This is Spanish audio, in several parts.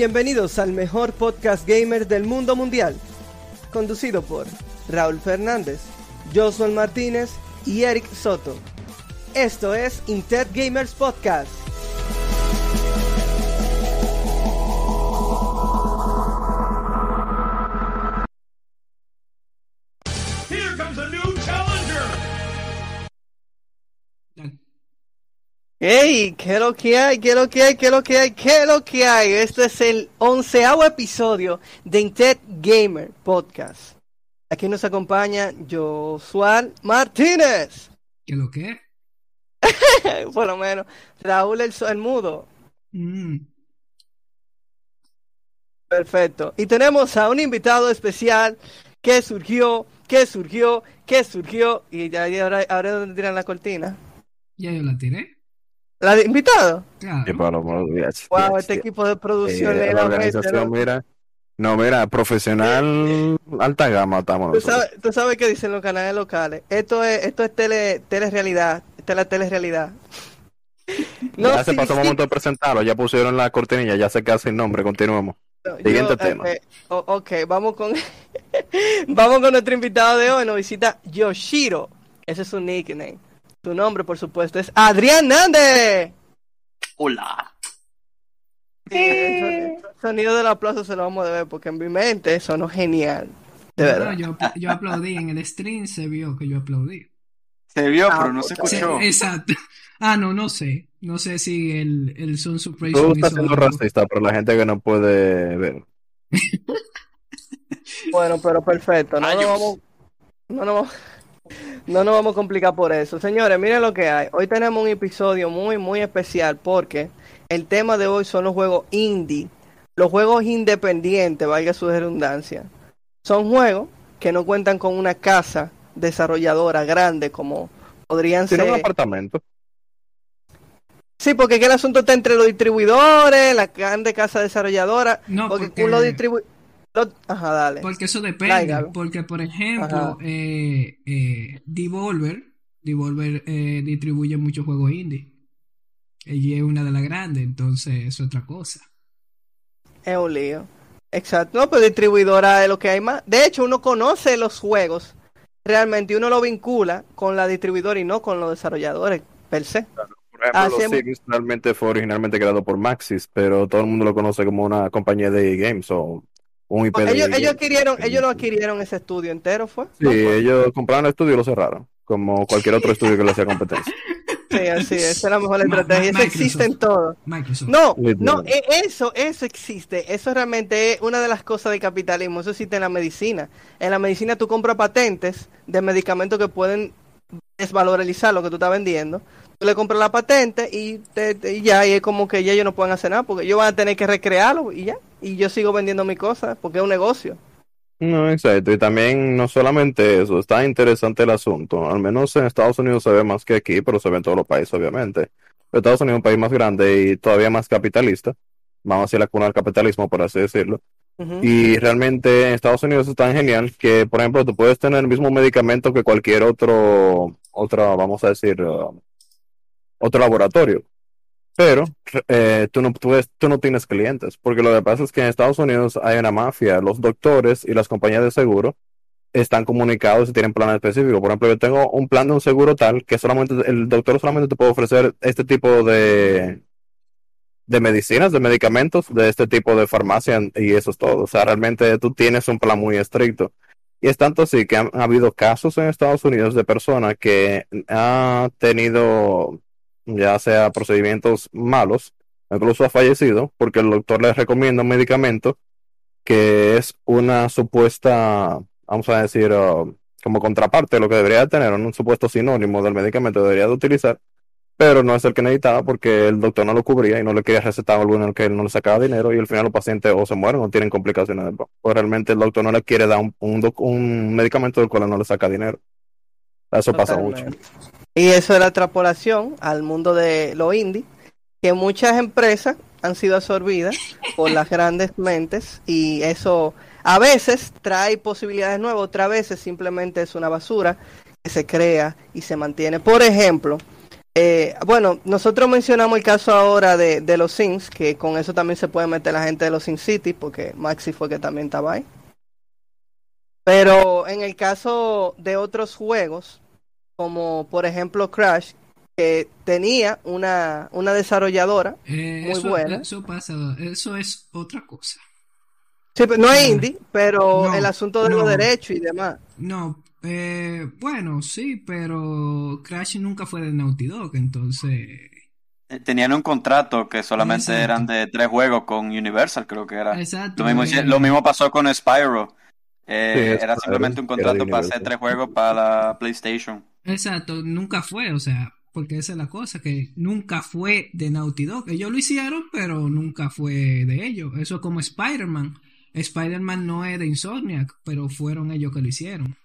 Bienvenidos al mejor podcast gamer del mundo mundial, conducido por Raúl Fernández, Josué Martínez y Eric Soto. Esto es Inter Gamers Podcast. ¡Hey! ¿Qué es lo que hay? ¿Qué es lo que hay? ¿Qué es lo que hay? ¿Qué es lo que hay? Este es el onceavo episodio de Inter Gamer Podcast. Aquí nos acompaña Josué Martínez. ¿Qué lo que? Por lo menos. Raúl el, el mudo. Mm, Perfecto. Y tenemos a un invitado especial que surgió, que surgió, que surgió. Y ya- y ahora, ahora es donde tiran la cortina. ya yo la tiré. ¿La de invitado? Claro. Wow, este equipo de producción Eh, la organización, ¿no? mira. No, mira, profesional, alta gama estamos Tú sabes, tú sabes qué dicen los canales locales. Esto es, esto es tele, telerealidad. Esta es la telerealidad. No, ya se sí, pasó el sí, momento de presentarlo, ya pusieron la cortinilla, ya se queda sin nombre, continuemos. no, Siguiente yo, tema. eh, ok, vamos con vamos con nuestro invitado de hoy. Nos visita Yoshiro. Ese es su nickname. Su nombre, por supuesto, es Adrián Nández. Hola. Sí, el sonido- el sonido del aplauso se lo vamos a ver porque en mi mente sonó genial. De verdad. yo, apl- yo aplaudí. En el stream se vio que yo aplaudí. Se vio, Ah, pero no se escuchó. exacto. Ah, no, no sé. No sé si el, el Sound Tú Suppression estás siendo algo. racista, pero la gente que no puede ver. Bueno, pero perfecto. No nos Rayos. vamos, no nos vamos, no nos vamos a complicar por eso. Señores, miren lo que hay. Hoy tenemos un episodio muy, muy especial porque el tema de hoy son los juegos indie. Los juegos independientes, valga su redundancia. Son juegos que no cuentan con una casa desarrolladora grande como podrían Tiene un ser. apartamento. Sí, porque aquí el asunto está entre los distribuidores, la grande casa desarrolladora. No, porque, porque- con los distribu- los- Ajá, dale. Porque eso depende. Porque, por ejemplo, eh, eh, Devolver, Devolver eh, distribuye muchos juegos indie. Ella es una de las grandes, entonces es otra cosa. Es un lío. Exacto. No, pero distribuidora es lo que hay más. De hecho, uno conoce los juegos realmente y uno lo vincula con la distribuidora y no con los desarrolladores per se. Por ejemplo, Hacemos- los Sims realmente fue originalmente creado por Maxis, pero todo el mundo lo conoce como una compañía de games o un IP de Ellos, games. ellos adquirieron, ellos lo adquirieron ese estudio entero, ¿fue? Sí, ellos compraron el estudio y lo cerraron, como cualquier otro estudio que le hacía competencia. Sí, así es. Esa es la mejor estrategia. Eso existe en todo. Microsoft. No, no, e- eso, eso existe. Eso realmente es una de las cosas del capitalismo. Eso existe en la medicina. En la medicina tú compras patentes de medicamentos que pueden desvalorizar lo que tú estás vendiendo. Tú le compras la patente y, te- te- y ya, y es como que ya ellos no pueden hacer nada porque ellos van a tener que recrearlo y ya. Y yo sigo vendiendo mi cosa porque es un negocio. No, exacto. Y también no solamente eso, está interesante el asunto. Al menos en Estados Unidos se ve más que aquí, pero se ve en todos los países, obviamente. Pero Estados Unidos es un país más grande y todavía más capitalista. Vamos a decir la cuna del capitalismo, por así decirlo. Y realmente en Estados Unidos es tan genial que, por ejemplo, tú puedes tener el mismo medicamento que cualquier otro, otra, vamos a decir, uh, otro laboratorio. Pero eh, tú, no, tú, tú no tienes clientes, porque lo que pasa es que en Estados Unidos hay una mafia. Los doctores y las compañías de seguro están comunicados y tienen planes específicos. Por ejemplo, yo tengo un plan de un seguro tal que solamente el doctor solamente te puede ofrecer este tipo de, de medicinas, de medicamentos, de este tipo de farmacia y eso es todo. O sea, realmente tú tienes un plan muy estricto. Y es tanto así que han, ha habido casos en Estados Unidos de personas que han tenido ya sea procedimientos malos, incluso ha fallecido porque el doctor les recomienda un medicamento que es una supuesta, vamos a decir, uh, como contraparte de lo que debería tener, un supuesto sinónimo del medicamento que debería de utilizar, pero no es el que necesitaba porque el doctor no lo cubría y no le quería recetar algo en el que él no le sacaba dinero y al final los pacientes o se mueren o tienen complicaciones realmente el doctor no le quiere dar un, un medicamento del cual no le saca dinero. Eso pasa mucho. Y eso es la extrapolación al mundo de lo indie, que muchas empresas han sido absorbidas por las grandes mentes y eso a veces trae posibilidades nuevas, otras veces simplemente es una basura que se crea y se mantiene. Por ejemplo, Eh, bueno, nosotros mencionamos el caso ahora de, de los Sims, que con eso también se puede meter la gente de los Sin City, porque Maxi fue que también estaba ahí. Pero en el caso de otros juegos, como por ejemplo Crash, que tenía una, una desarrolladora Eh, muy eso, buena. eso pasa, eso es otra cosa. Sí, pero no es No. indie, pero No, el asunto de no. los derechos y demás. No, eh, bueno, sí, pero Crash nunca fue de Naughty Dog, entonces... Eh, Tenían un contrato que solamente Exacto. eran de tres juegos con Universal, creo que era. Exacto. Lo mismo, eh, lo mismo pasó con Spyro. Eh, Sí, era simplemente un contrato para hacer tres juegos para la PlayStation. Exacto, nunca fue, o sea, porque esa es la cosa, que nunca fue de Naughty Dog. Ellos lo hicieron, pero nunca fue de ellos. Eso es como Spider-Man. Spider-Man no es de Insomniac, pero fueron ellos que lo hicieron.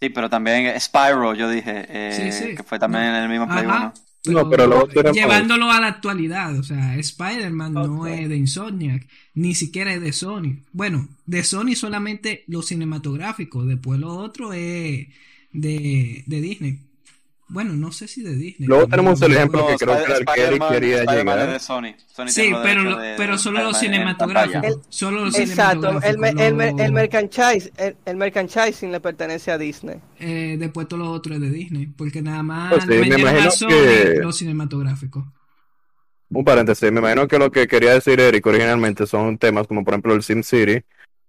Sí, pero también Spyro, yo dije, eh, Sí, sí. que fue también en el mismo Play Ajá, 1. No, pero luego tenemos- llevándolo a la actualidad, o sea, Spider-Man no es de Insomniac, ni siquiera es de Sony. Bueno, de Sony solamente lo cinematográfico, después lo otro es de, de Disney. Bueno, no sé si de Disney. Luego tenemos el ejemplo No, que creo que el Spider-Man- quería llegar. de Sony. Sony Sí, pero, derechos lo- de- pero solo los cinematográficos. Solo los Exacto, el, el, lo- el merchandise, el, el merchandising le pertenece a Disney. eh, después todo lo otro es de Disney. Porque nada más Pues sí, me imagino Sony que- los cinematográficos. Un paréntesis, me imagino que lo que quería decir Eric originalmente son temas como por ejemplo el SimCity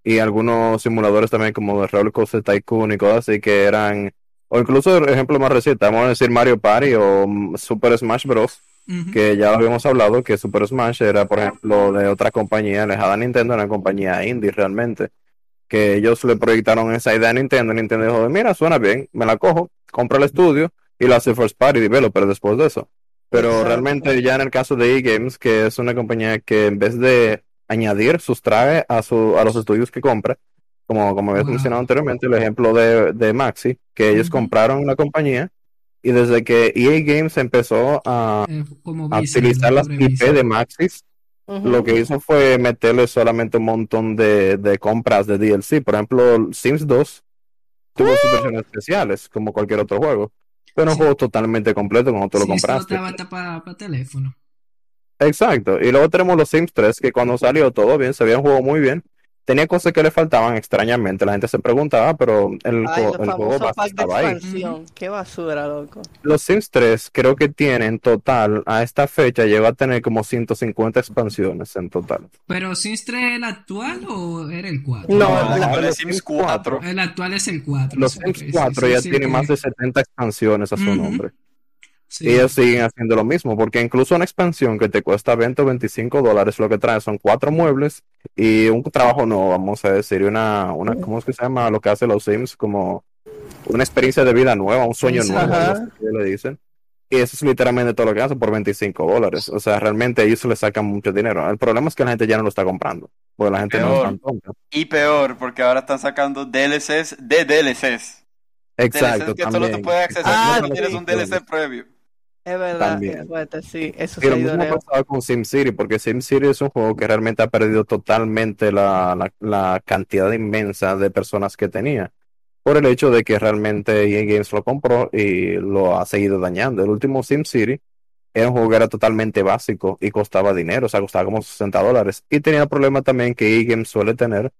y algunos simuladores también como de Roller Coaster Tycoon y cosas así que eran, o incluso el ejemplo más reciente, vamos a decir Mario Party o Super Smash Bros. Que ya lo habíamos hablado, que Super Smash era, por ejemplo, de otra compañía alejada a Nintendo, una compañía indie realmente, que ellos le proyectaron esa idea a Nintendo, Nintendo dijo, mira, suena bien, me la cojo, compra el estudio y la hace First Party Developer después de eso. Pero Exacto. realmente ya en el caso de eGames, que es una compañía que en vez de añadir, sustrae a, su, a los estudios que compra, como, como habías Wow. mencionado anteriormente, el ejemplo de, de Maxi, que ellos compraron la compañía y desde que EA Games empezó a, Eh, como a Visa, utilizar las IP Visa. de Maxis, lo que hizo fue meterle solamente un montón de, de compras de DLC. Por ejemplo, Sims 2 tuvo sus versiones especiales, como cualquier otro juego. Pero un Sí. juego totalmente completo cuando tú lo Sí, compraste. estaba hasta para teléfono. Exacto. Y luego tenemos los Sims 3, que cuando salió todo bien, se veía un juego muy bien. Tenía cosas que le faltaban extrañamente. La gente se preguntaba, pero el, Ay, el juego base estaba ahí. Qué basura, loco. Los Sims 3 creo que tienen total, a esta fecha, llegó a tener como 150 expansiones en total. ¿Pero Sims 3 es el actual o era el 4? No, No, ahora los es Sims 4. El actual es el 4. Los sí, Sims sí, 4 sí, ya sí, tienen que- más de 70 expansiones a su Ujú. nombre. Sí. Y ellos siguen haciendo lo mismo, porque incluso una expansión que te cuesta 20 o 25 dólares, lo que trae son cuatro muebles y un trabajo nuevo, vamos a decir, una, una ¿cómo es que se llama lo que hace los Sims? Como una experiencia de vida nueva, un sueño nuevo, le dicen. Y eso es literalmente todo lo que hacen por 25 dólares. O sea, realmente ellos le sacan mucho dinero. El problema es que la gente ya no lo está comprando, porque la gente no es Peor. tan tonta. Y peor, porque ahora están sacando DLCs de DLCs. Exacto, DLCs que solo también. te puedes acceder Ah, si no tienes sí. un DLC previo. Es verdad, También. es fuerte, sí. Eso Y lo mismo ha pasado con SimCity, porque SimCity es un juego que realmente ha perdido totalmente la, la, la cantidad inmensa de personas que tenía. Por el hecho de que realmente EA Games lo compró y lo ha seguido dañando. El último SimCity era un juego que era totalmente básico y costaba dinero, o sea, costaba como 60 dólares. Y tenía el problema también que EA Games suele tener,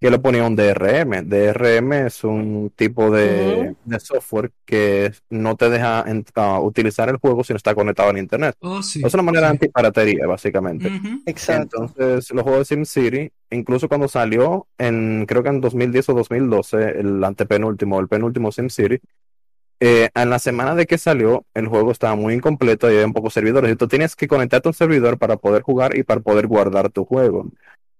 que le ponía un DRM. DRM es un tipo de, de software que no te deja ah, utilizar el juego si no está conectado al internet. Oh, sí. Es una manera sí. antipiratería, básicamente. Exacto. Entonces, los juegos de SimCity, incluso cuando salió en, creo que en 2010 o 2012, el antepenúltimo, el penúltimo SimCity, eh, en la semana de que salió, el juego estaba muy incompleto y había un pocos servidores. Y tú tienes que conectarte a un servidor para poder jugar y para poder guardar tu juego.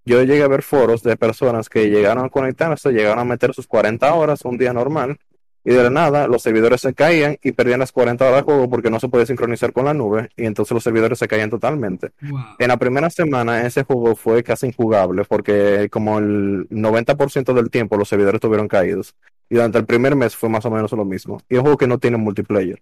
Yo llegué a ver foros de personas que llegaron a conectarse, llegaron a meter sus 40 horas un día normal, y de la nada los servidores se caían y perdían las 40 horas de juego porque no se podía sincronizar con la nube, y entonces los servidores se caían totalmente. Wow. En la primera semana ese juego fue casi injugable porque como el 90% del tiempo los servidores estuvieron caídos. Y durante el primer mes fue más o menos lo mismo. Y es un juego que no tiene multiplayer.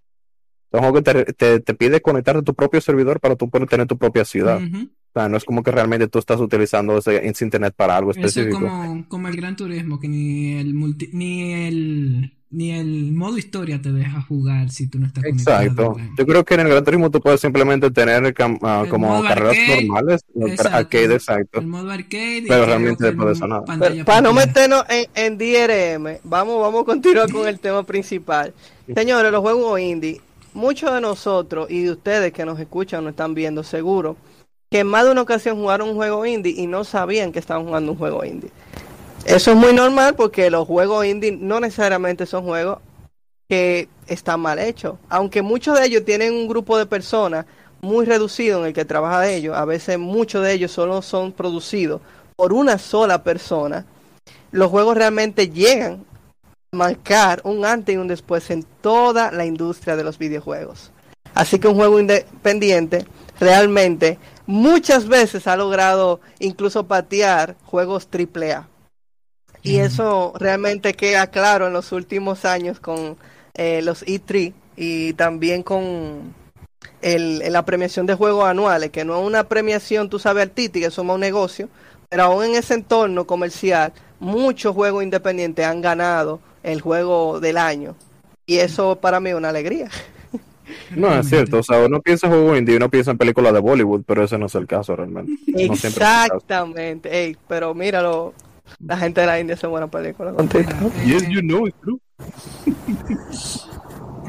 Es un juego que te, te, te pide conectarte a tu propio servidor para tú poder tener tu propia ciudad. O sea, no es como que realmente tú estás utilizando ese, ese internet para algo Eso es específico. como, como el Gran Turismo, que ni el multi, ni el ni el modo historia te deja jugar si tú no estás conectado. Exacto. online. Yo creo que en el Gran Turismo tú puedes simplemente tener ah, como carreras arcade, normales, Exacto. arcade, exacto. El modo arcade. y Pero realmente después de eso modo nada. Pero para no meternos en, en DRM, vamos, vamos a continuar con el tema principal. Señores, los juegos indie, muchos de nosotros y de ustedes que nos escuchan, nos están viendo, seguro, que en más de una ocasión jugaron un juego indie y no sabían que estaban jugando un juego indie. Eso es muy normal porque los juegos indie no necesariamente son juegos que están mal hechos. Aunque muchos de ellos tienen un grupo de personas muy reducido en el que trabaja de ellos, a veces muchos de ellos solo son producidos por una sola persona, los juegos realmente llegan marcar un antes y un después en toda la industria de los videojuegos. Así que un juego independiente realmente muchas veces ha logrado incluso patear juegos AAA. Y Mm. eso realmente queda claro en los últimos años con eh, los E3 y también con el, la premiación de juegos anuales, que no es una premiación, tú sabes, artística, eso es un negocio, pero aún en ese entorno comercial, muchos juegos independientes han ganado el juego del año. Y eso para mí es una alegría. No, es cierto. O sea, uno piensa en juego indie, uno piensa en películas de Bollywood, pero ese no es el caso realmente. No siempre es el caso. Exactamente. Ey, pero míralo, la gente de la India hace buena película contigo. Mira, eh, Yes, you know it's true.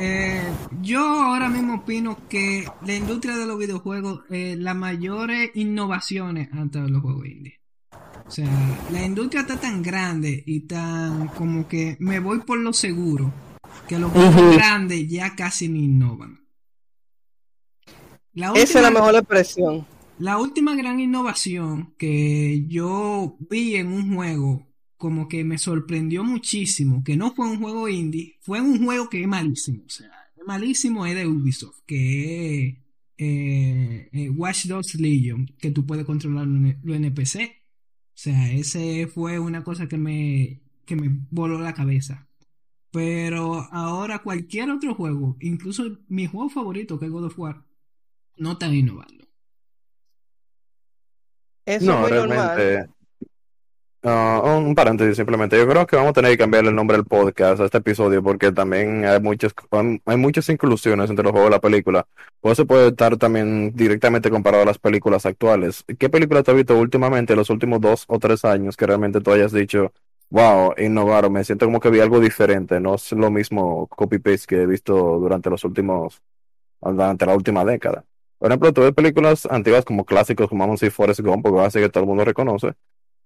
Eh, yo ahora mismo opino que la industria de los videojuegos, eh, las mayores innovaciones han los juegos indie. O sea, la industria está tan grande y tan como que me voy por lo seguro, que los juegos Ujú. grandes ya casi ni innovan. La Esa es la mejor expresión. La última gran innovación que yo vi en un juego, como que me sorprendió muchísimo, que no fue un juego indie, fue un juego que es malísimo. O sea, es malísimo es de Ubisoft, que es eh, eh, Watch Dogs Legion, que tú puedes controlar los NPC. O sea, ese fue una cosa que me, que me voló la cabeza. Pero ahora cualquier otro juego, incluso mi juego favorito, que es God of War, no están innovando. Eso No, es muy normal. Ah, un paréntesis simplemente. Yo creo que vamos a tener que cambiar el nombre del podcast a este episodio porque también hay muchas, hay muchas inclusiones entre los juegos y la película. Por eso puede estar también directamente comparado a las películas actuales. ¿Qué película te has visto últimamente, en los últimos dos o tres años, que realmente tú hayas dicho, wow, innovaron, me siento como que vi algo diferente, no es lo mismo copy-paste que he visto durante los últimos, durante la última década? Por ejemplo, tú ves películas antiguas como clásicos, como vamos a decir Forrest Gump, porque así que todo el mundo reconoce.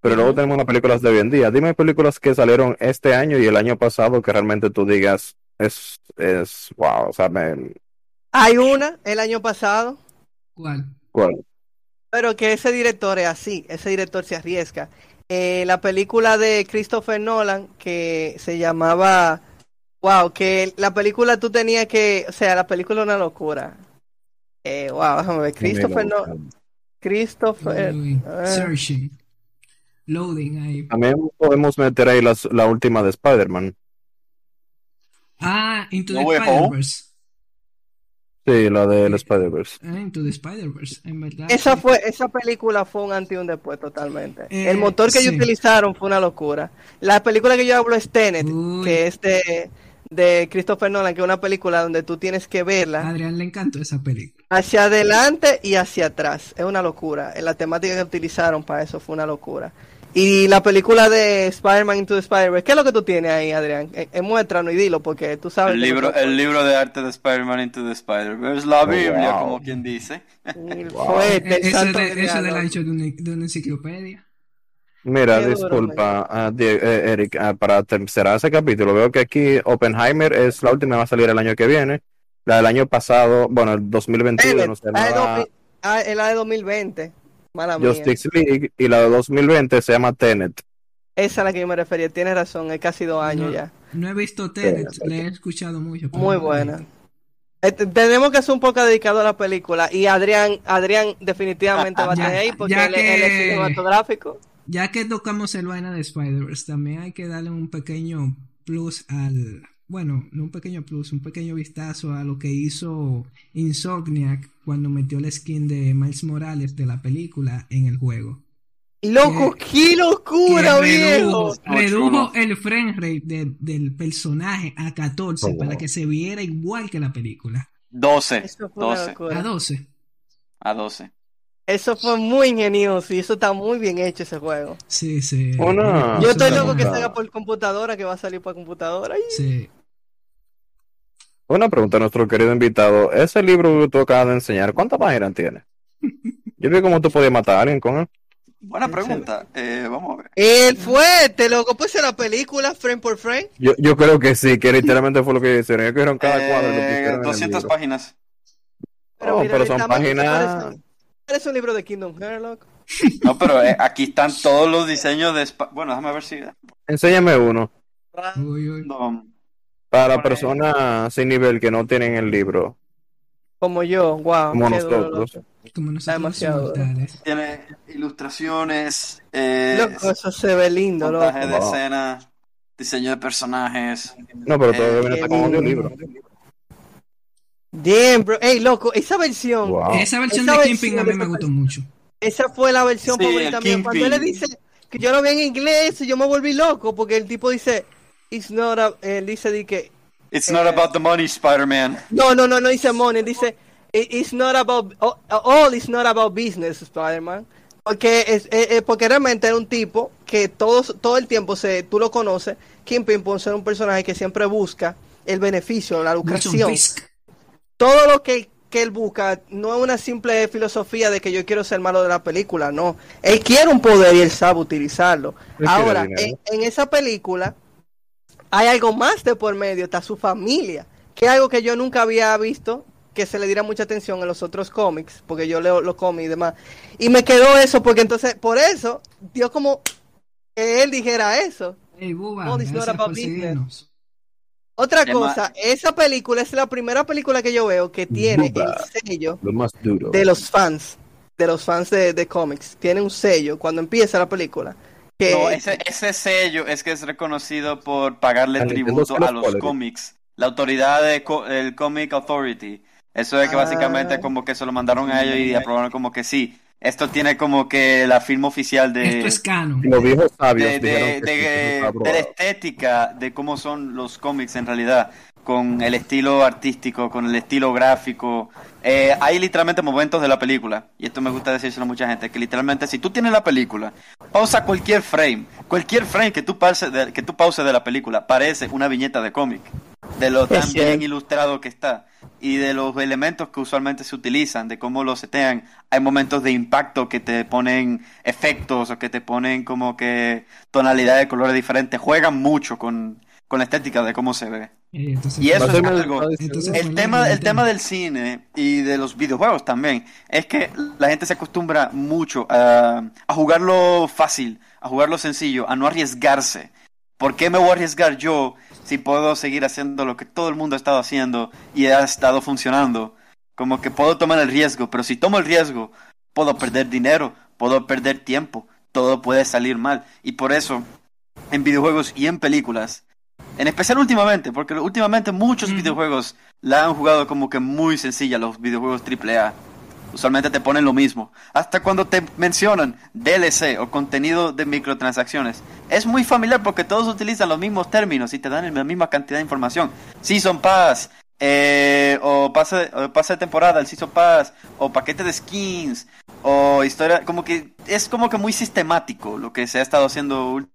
Pero luego tenemos las películas de hoy en día. Dime películas que salieron este año y el año pasado que realmente tú digas, es, es, wow, o sea, me, Hay una el año pasado, ¿Cuál? ¿cuál? pero que ese director es así, ese director se arriesga. Eh, la película de Christopher Nolan que se llamaba, wow, que la película tú tenías que, o sea, la película es una locura. Eh, wow, déjame ver, Christopher Nolan, Christopher, Uy, ah. Loading ahí. También podemos meter ahí las, la última de Spider-Man. Ah, Into No the. Spider-Verse. Sí, la del Spider-Verse. Ah, Into the Spider-Verse, en verdad. Esa fue, esa película fue un antes y un después totalmente. Eh, el motor que ellos sí. utilizaron fue una locura. La película que yo hablo es Tenet, Uy. que es de, de Christopher Nolan, que es una película donde tú tienes que verla A Adrián le encantó esa película. hacia adelante y hacia atrás. Es una locura. La temática que utilizaron para eso fue una locura. Y la película de Spider-Man Into the Spider-Verse, ¿qué es lo que tú tienes ahí, Adrián? Eh, eh, muéstranos y dilo, porque tú sabes El que libro, el libro de arte de Spider-Man Into the Spider-Verse, la Oh, Biblia, wow. como quien dice. Wow. poeta, el Eh, Eso santo de, eso de una, de una enciclopedia. Mira, Qué duro, disculpa, ah, Die- eh, Eric, ah, para ter- cerrar ese capítulo, veo que aquí Oppenheimer es la última, va a salir el año que viene. La del año pasado, bueno, el 2021, Tenet, no se la de llamaba 2000 ah, es la de 2020. Mala mía. Justice League y la de 2020 se llama Tenet. Esa es a la que yo me refería. Tienes razón, es casi dos años No, ya. no he visto Tenet, Sí, le he escuchado mucho. Muy buena. visto. Eh, te- tenemos que hacer un poco dedicado a la película. Y Adrián, Adrián definitivamente va a tener ahí porque él, él es cinematográfico. Ya que tocamos el vaina de Spider-Verse, también hay que darle un pequeño plus al. Bueno, no un pequeño plus, un pequeño vistazo a lo que hizo Insomniac cuando metió la skin de Miles Morales de la película en el juego. Loco, qué locura, que viejo. redujo, el frame rate de- del personaje a 14 Oh, para wow. que se viera igual que la película. 12. Eso fue una 12. locura. A 12. A 12. Eso fue muy ingenioso y eso está muy bien hecho ese juego. Sí, sí. Una- Yo estoy loco que salga por computadora, que va a salir por computadora. Ay, Sí. Una pregunta a nuestro querido invitado. Ese libro que tú acabas de enseñar, ¿cuántas páginas tiene? Yo vi cómo tú podías matar a alguien con él. Buena pregunta. Eh, vamos a ver. El fuerte, loco. Pues la película, frame por frame. Yo, yo creo que sí, que literalmente fue lo que hicieron. Ellos cogieron cada cuadro y lo Eh, pusieron en el 200 libro. páginas. Oh, mira, pero son que páginas- parece- un libro de Kingdom Hearts. No, pero eh, aquí están todos los diseños de... Bueno, déjame ver si... Enséñame uno. Uy, uy. No, Para personas sin nivel que no tienen el libro, Como yo, wow. como nosotros. Como nosotros demasiado, tiene ilustraciones, eh, Loco, eso se ve lindo, loco. de Wow. escena, diseño de personajes. No, pero todavía Eh, viene qué hasta como lindo. Damn, bro. Ey, loco, esa versión. Wow. Esa versión Esa de Kingpin a de mí me gustó mucho. Esa fue la versión Sí, favorita mía. Cuando él le dice que yo lo vi en inglés, yo me volví loco porque el tipo dice, it's not a, él dice di que, It's not about the money, Spider-Man. no, no, no, no dice money, dice, "It- it's not about, all is not about business, Spider-Man. Porque es, porque realmente era un tipo que todos, todo el tiempo se, tú lo conoces, Kingpin por ser un personaje que siempre busca el beneficio, la lucración. Todo lo que, que él busca no es una simple filosofía de que yo quiero ser malo de la película, no. Él quiere un poder y él sabe utilizarlo. Ahora, en, esa película hay algo más de por medio, está su familia, que es algo que yo nunca había visto que se le diera mucha atención en los otros cómics, porque yo leo los cómics y demás. Y me quedó eso, porque entonces, por eso, dio como que él dijera eso. Ey, Buba, All Otra Emma- cosa, esa película es la primera película que yo veo que tiene el sello Lo más duro. de los fans, de los fans de, de cómics. Tiene un sello cuando empieza la película. Que, No, ese, ese sello es que es reconocido por pagarle A tributo los a los cómics. La autoridad del Comic Authority. Eso es que Ah. básicamente como que se lo mandaron a ellos y aprobaron como que sí. Esto tiene como que la firma oficial de... Esto es canon. Los viejos sabios de, de, la estética de cómo son los cómics en realidad, con el estilo artístico, con el estilo gráfico. Eh, hay literalmente momentos de la película, y esto me gusta decírselo a mucha gente, que literalmente si tú tienes la película, pausa cualquier frame, cualquier frame que tú pauses de, que tú pauses de la película, parece una viñeta de cómic, de lo tan bien ilustrado que está, y de los elementos que usualmente se utilizan, de cómo lo setean. Hay momentos de impacto que te ponen efectos o que te ponen como que tonalidades de colores diferentes, juegan mucho con, con la estética de cómo se ve. Entonces, Y eso es algo. Entonces- El tema, el tema. del cine y de los videojuegos también es que la gente se acostumbra mucho a, a jugarlo fácil, a jugarlo sencillo, a no arriesgarse. ¿Por qué me voy a arriesgar yo si puedo seguir haciendo lo que todo el mundo ha estado haciendo y ha estado funcionando? Como que puedo tomar el riesgo, pero si tomo el riesgo, puedo perder dinero, puedo perder tiempo, todo puede salir mal. Y por eso, en videojuegos y en películas, en especial últimamente, porque últimamente muchos videojuegos la han jugado como que muy sencilla, los videojuegos AAA. Usualmente te ponen lo mismo. Hasta cuando te mencionan DLC o contenido de microtransacciones. Es muy familiar porque todos utilizan los mismos términos y te dan la misma cantidad de información. Season Pass, eh, o, pase, o pase de temporada, el Season Pass, o paquete de skins, o historia. Como que es como que muy sistemático lo que se ha estado haciendo últimamente.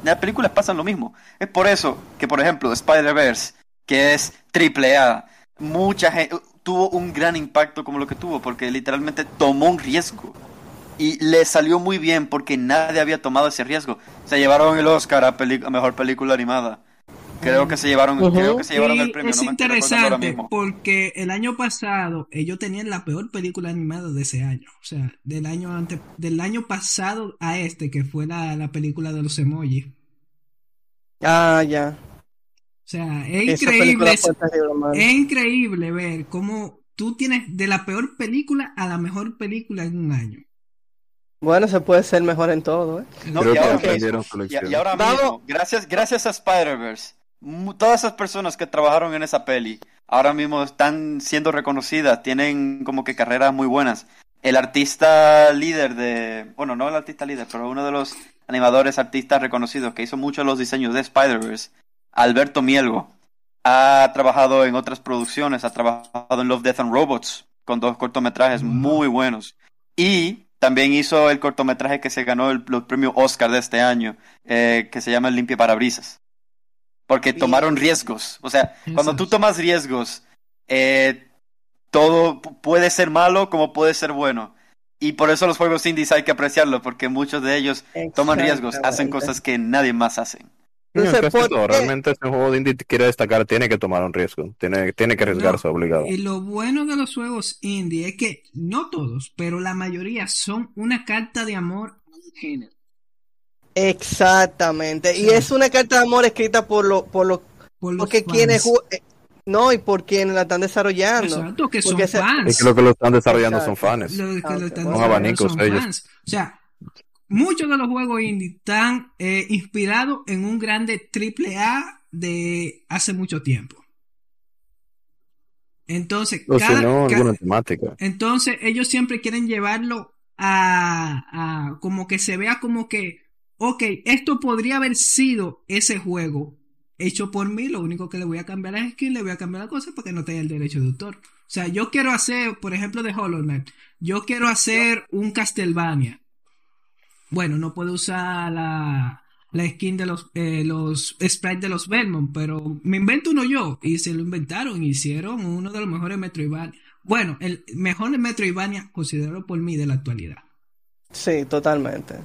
En las películas pasan lo mismo. Es por eso que, por ejemplo, Spider-Verse, que es triple A, mucha gente tuvo un gran impacto como lo que tuvo, porque literalmente tomó un riesgo. Y le salió muy bien porque nadie había tomado ese riesgo. Se llevaron el Oscar a mejor película animada. Creo que se llevaron, Ujú. creo que se llevaron Y el premio. es no interesante porque el año pasado ellos tenían la peor película animada de ese año. O sea, del año ante, del año pasado a este, que fue la, la película de los emojis. Ah, ya. O sea, es Esa increíble, es, increíble ver cómo tú tienes de la peor película a la mejor película en un año. Bueno, se puede ser mejor en todo, ¿eh? No, Creo y que ahora y- ahora Vamos. mismo, gracias, gracias a Spider-Verse, todas esas personas que trabajaron en esa peli, ahora mismo están siendo reconocidas, tienen como que carreras muy buenas. el artista líder de, bueno, no el artista líder, pero uno de los animadores artistas reconocidos que hizo muchos de los diseños de Spider-Verse, Alberto Mielgo, ha trabajado en otras producciones, ha trabajado en Love, Death and Robots, con dos cortometrajes muy buenos. Y también hizo el cortometraje que se ganó el, los premios Oscar de este año, eh, que se llama El Limpia Parabrisas. Porque tomaron riesgos. O sea, cuando tú tomas riesgos, eh, todo pu- puede ser malo como puede ser bueno. Y por eso los juegos indies hay que apreciarlo, porque muchos de ellos toman riesgos, hacen cosas que nadie más hacen. No, es Entonces, que es ¿por todo. qué? Realmente un juego de indie quiere destacar, tiene que tomar un riesgo, tiene, tiene que arriesgarse No, obligado. Y lo bueno de los juegos indie es que no todos, pero la mayoría son una carta de amor al género. Exactamente. Y es una carta de amor escrita por lo, por lo, Por los porque fans. quienes eh, no y por quienes la están desarrollando. Exacto, que son Porque fans. Es que lo que lo están desarrollando son fans. Lo que Ah, lo están desarrollando abanicos son ellos. fans. O sea, muchos de los juegos indie están eh, inspirados en un grande triple A de hace mucho tiempo. Entonces, O si cada- no, temática. entonces ellos siempre quieren llevarlo a, a como que se vea como que, ok, esto podría haber sido ese juego hecho por mí, lo único que le voy a cambiar la skin, le voy a cambiar la cosa para que no tenga el derecho de autor. O sea, yo quiero hacer, por ejemplo, de Hollow Knight, yo quiero hacer un Castlevania. Bueno, no puedo usar la, la skin de los, eh, los sprites de los Belmont, pero me invento uno yo. Y se lo inventaron, hicieron uno de los mejores Metroidvania. Bueno, el mejor Metroidvania considerado por mí de la actualidad. Sí, totalmente.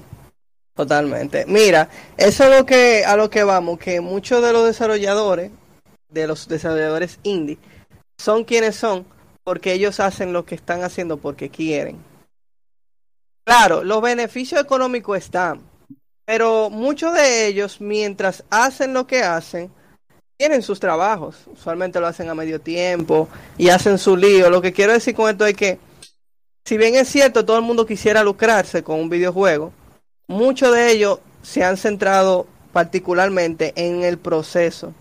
Totalmente. Mira, eso es lo que, a lo que vamos, que muchos de los desarrolladores, de los desarrolladores indie, son quienes son porque ellos hacen lo que están haciendo porque quieren. Claro, los beneficios económicos están, pero muchos de ellos, mientras hacen lo que hacen, tienen sus trabajos. Usualmente lo hacen a medio tiempo y hacen su lío. Lo que quiero decir con esto es que, si bien es cierto, todo el mundo quisiera lucrarse con un videojuego, muchos de ellos se han centrado particularmente en el proceso.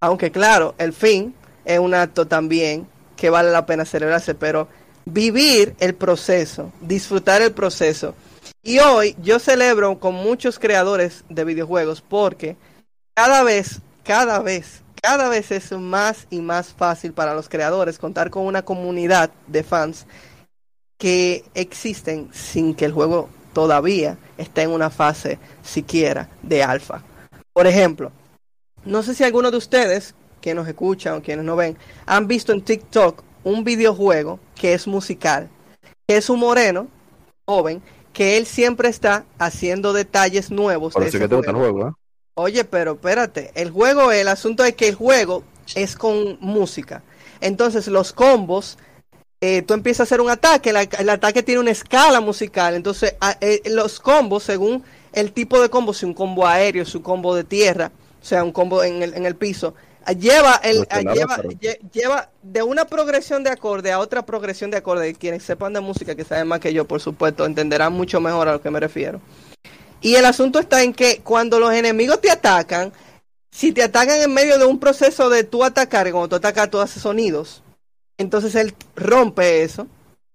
Aunque claro, el fin es un acto también que vale la pena celebrarse, pero vivir el proceso, disfrutar el proceso. Y hoy yo celebro con muchos creadores de videojuegos porque cada vez, cada vez, cada vez es más y más fácil para los creadores contar con una comunidad de fans que existen sin que el juego todavía esté en una fase siquiera de alfa. Por ejemplo, no sé si algunos de ustedes que nos escuchan o quienes nos ven han visto en TikTok un videojuego que es musical, que es un moreno joven que él siempre está haciendo detalles nuevos. de Parece ese que te gusta el juego. juego, ¿eh? Oye, pero espérate, el juego, el asunto es que el juego es con música. Entonces los combos, eh, tú empiezas a hacer un ataque, la- el, ataque tiene una escala musical. Entonces a- eh, los combos, según el tipo de combo, si un combo aéreo, si un combo de tierra, o sea, un combo en el, en el piso, ah, lleva, el, ah, lleva, lle- lleva de una progresión de acorde a otra progresión de acorde. Quienes sepan de música, que saben más que yo, por supuesto, entenderán mucho mejor a lo que me refiero. Y el asunto está en que cuando los enemigos te atacan, si te atacan en medio de un proceso de tú atacar, y cuando tú atacas tú haces sonidos, entonces él rompe eso,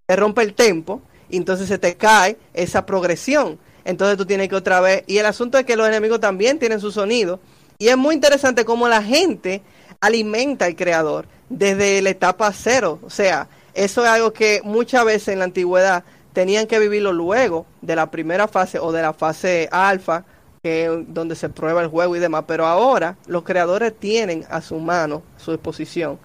te rompe el tempo, y entonces se te cae esa progresión. Entonces tú tienes que otra vez, y el asunto es que los enemigos también tienen su sonido, y es muy interesante cómo la gente alimenta al creador desde la etapa cero. O sea, eso es algo que muchas veces en la antigüedad tenían que vivirlo luego de la primera fase o de la fase alfa, que donde se prueba el juego y demás. Pero ahora los creadores tienen a su mano, su disposición,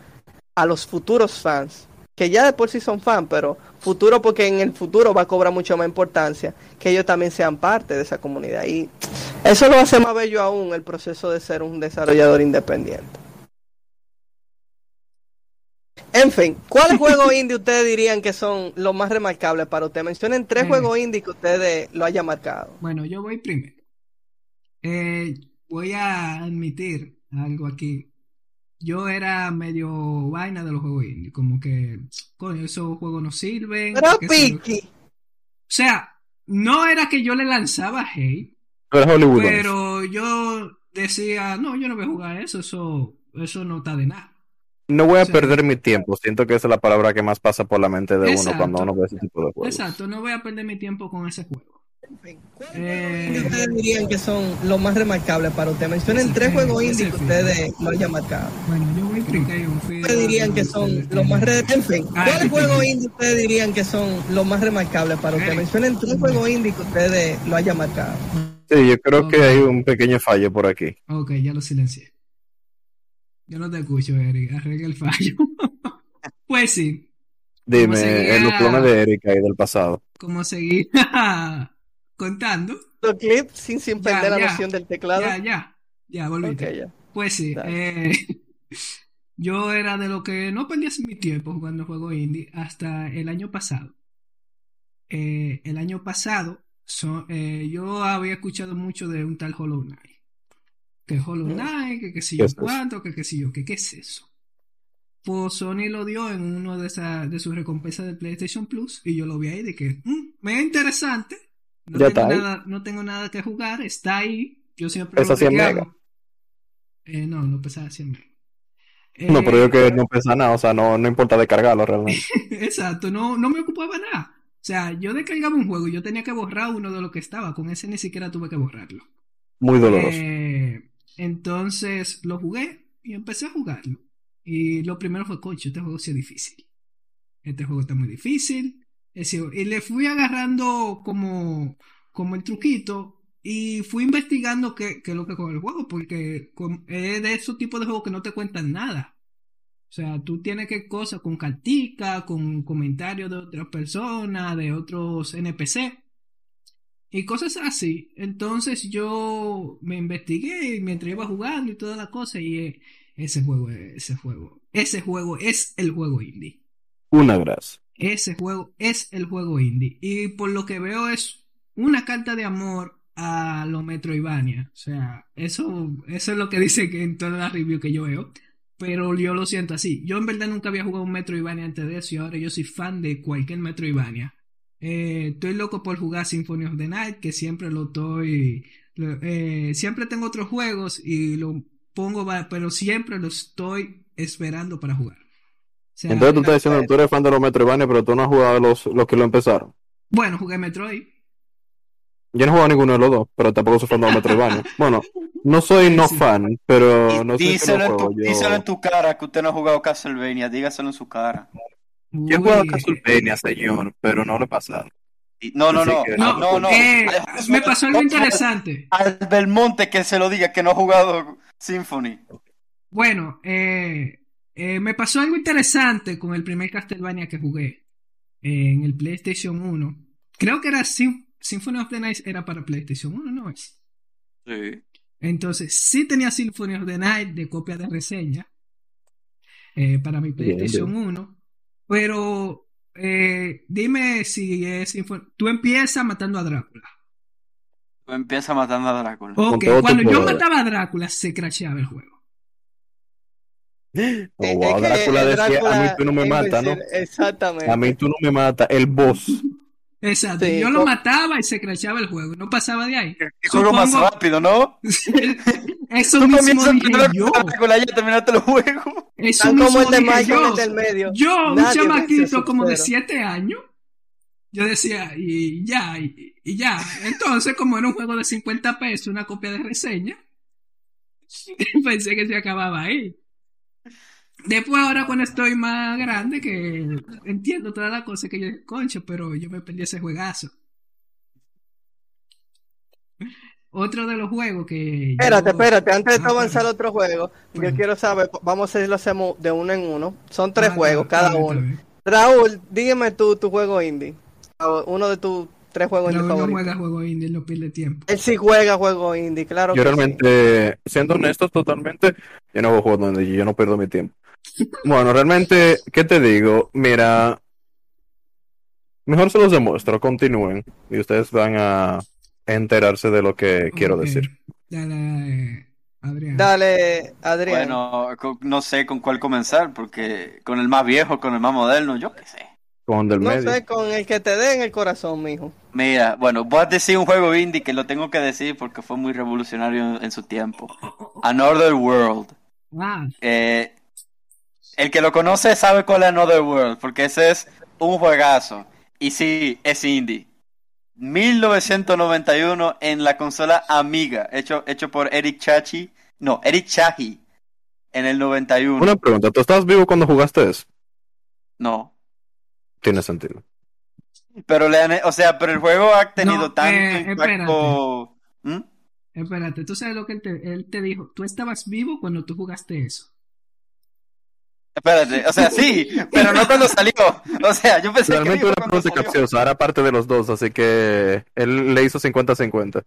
a los futuros fans, que ya de por sí son fans, pero futuro porque en el futuro va a cobrar mucho más importancia que ellos también sean parte de esa comunidad. Y eso lo hace más bello aún el proceso de ser un desarrollador independiente. En fin, ¿cuáles juegos indie ustedes dirían que son los más remarcables para ustedes? Mencionen tres Eh. juegos indie que ustedes lo hayan marcado. Bueno, yo voy primero. Eh, voy a admitir algo aquí. Yo era medio vaina de los juegos indie, como que, coño, esos juegos no sirven. Pero. Piki, O sea, no era que yo le lanzaba hate, Pero pero yo decía, no, yo no voy a jugar eso, eso, eso no está de nada. no voy a perder mi tiempo. Siento que esa es la palabra que más pasa por la mente de uno cuando uno ve ese tipo de juegos. Exacto, no voy a perder mi tiempo con ese juego. ¿Cuáles Eh, juegos ustedes dirían que son los más remarcables para usted? Mencionen tres fin, juegos indie que ustedes lo hayan marcado. Bueno, yo voy. ¿Ustedes dirían que son los más En fin, ¿cuáles juegos indie ustedes dirían que son los más remarcables para usted? Mencionen tres juegos indie que ustedes lo hayan marcado. Sí, yo creo que hay un pequeño fallo por aquí. Ok, ya lo silencié. Yo no te escucho, Eric. Arregla el fallo. pues sí, Dime, los clones de Erika y del pasado. como seguir contando. Los clips sin, sin Ya, perder la ya. noción del teclado. Ya, ya, ya, volviste. Ok, ya. Pues sí, eh, yo era de lo que no perdía mi tiempo jugando juegos indie hasta el año pasado. Eh, el año pasado so- eh, yo había escuchado mucho de un tal Hollow Knight. Que Hollow Mm. Knight, que qué sé ¿Qué yo cuánto, que qué sé yo, que qué es eso. Pues Sony lo dio en uno de, esa, de sus recompensas de PlayStation Plus y yo lo vi ahí de que "Mm, me es interesante. No Ya tengo, está nada, no tengo nada que jugar, está ahí. Yo siempre Pesa lo que 100 hago- megas. eh, no, no pesaba 100 megas. No, Eh, pero yo que no pesa nada, o sea, no, no importa descargarlo realmente. Exacto, no, no me ocupaba nada. O sea, yo descargaba un juego y yo tenía que borrar uno de lo que estaba. Con ese ni siquiera tuve que borrarlo. Muy doloroso. Eh, entonces lo jugué y empecé a jugarlo. Y lo primero fue, coche, este juego sí es difícil. Este juego está muy difícil. Y le fui agarrando como, como el truquito y fui investigando qué, qué es lo que con el juego, porque es de esos tipos de juegos que no te cuentan nada. O sea, tú tienes que cosas con cartica, con comentarios de otras personas, de otros NPC y cosas así. Entonces yo me investigué mientras iba jugando y toda la cosa y eh, ese juego, ese juego, ese juego es el juego indie. Una grasa. Ese juego es el juego indie. Y por lo que veo es una carta de amor a lo Metroidvania. O sea, eso, eso es lo que dice que en todas las reviews que yo veo. Pero yo lo siento así. Yo en verdad nunca había jugado un Metroidvania antes de eso y ahora yo soy fan de cualquier Metroidvania. Eh, estoy loco por jugar Symphony of the Night, que siempre lo estoy... eh, siempre tengo otros juegos y lo pongo, pero siempre lo estoy esperando para jugar. Entonces tú estás diciendo que tú eres fan de los Metroidvania, pero tú no has jugado los, los que lo empezaron. Bueno, jugué Metroid. Yo no he jugado ninguno de los dos, pero tampoco soy fan de los Metroidvania. Bueno, no soy no Sí. fan, pero no sé si díselo, lo en tu, juego. Yo, díselo en tu cara que usted no ha jugado Castlevania, dígaselo en su cara. yo he jugado. Castlevania, señor, pero no lo he pasado. No, no, no, que- no, No, no, no. eh, Al- me pasó algo al- interesante. Al Belmonte que se lo diga que no ha jugado Symphony. Bueno, eh, eh, me pasó algo interesante con el primer Castlevania que jugué eh, en el PlayStation 1. Creo que era Sym- Symphony of the Night, era para PlayStation 1, ¿no es? Sí. Entonces, sí tenía Symphony of the Night de copia de reseña eh, para mi Bien, PlayStation 1. Pero eh, dime si es Symphony- Tú empiezas matando a Drácula. Tú empiezas matando a Drácula. Ok, cuando yo mataba a Drácula, se crasheaba el juego. Oh, wow, es Drácula el decía, a mí tú no me matas, ¿no? Exactamente. A mí tú no me matas, el boss. Exacto, Sí, yo lo mataba y se crashaba el juego, no pasaba de ahí. Qué juego más Supongo- rápido, ¿no? Eso Tú mismo comienzas dije yo. Drácula ya terminaste el juego. Eso Tan mismo como dije Michael, yo. el del medio. Yo, un Nadie chamaquito como de Sub-Zero. 7 años, yo decía, y ya, y, y ya. Entonces, como era un juego de 50 pesos, una copia de reseña, pensé que se acababa ahí. Después, ahora cuando estoy más grande, que entiendo todas las cosas que yo concho, pero yo me perdí ese juegazo. Otro de los juegos que. yo- Espérate, espérate, antes de Ah, avanzar espérate. a otro juego, Bueno. yo quiero saber, vamos a ver si lo hacemos de uno en uno. Son tres Ah, juegos cada uno. bien. Raúl, dígame tú tu juego indie. O Uno de tus tres juegos Pero indie no juega juego indie, no pierde tiempo. Él sí juega juego indie, claro Yo que sí. realmente, siendo honestos totalmente, yo no hago juegos donde yo no pierdo mi tiempo. Bueno, realmente, ¿qué te digo? Mira, mejor se los demuestro, continúen y ustedes van a enterarse de lo que quiero decir. Dale, eh, Adrián. Dale, Adrián. Bueno, no sé con cuál comenzar, porque con el más viejo, con el más moderno, yo qué sé. Con del no medio. sé, con el que te dé en el corazón, mijo. Mira, bueno, voy a decir un juego indie que lo tengo que decir porque fue muy revolucionario en su tiempo. Another World. Ah, Eh, El que lo conoce sabe cuál es Another World, porque ese es un juegazo. Y sí, es indie. 1991 en la consola Amiga, hecho, hecho por Eric Chachi. No, Eric Chahi. En el 91. Una pregunta, ¿tú estabas vivo cuando jugaste eso? No. Tiene sentido. Pero le han, o sea, pero el juego ha tenido No, tanto eh, impacto. ¿Mm? Espérate, tú sabes lo que él te, él te dijo. Tú estabas vivo cuando tú jugaste eso. Espérate, o sea, sí, pero no cuando salió. O sea, yo pensé Realmente que una vivo cuando pregunta capciosa, era parte de los dos, así que él le hizo 50-50.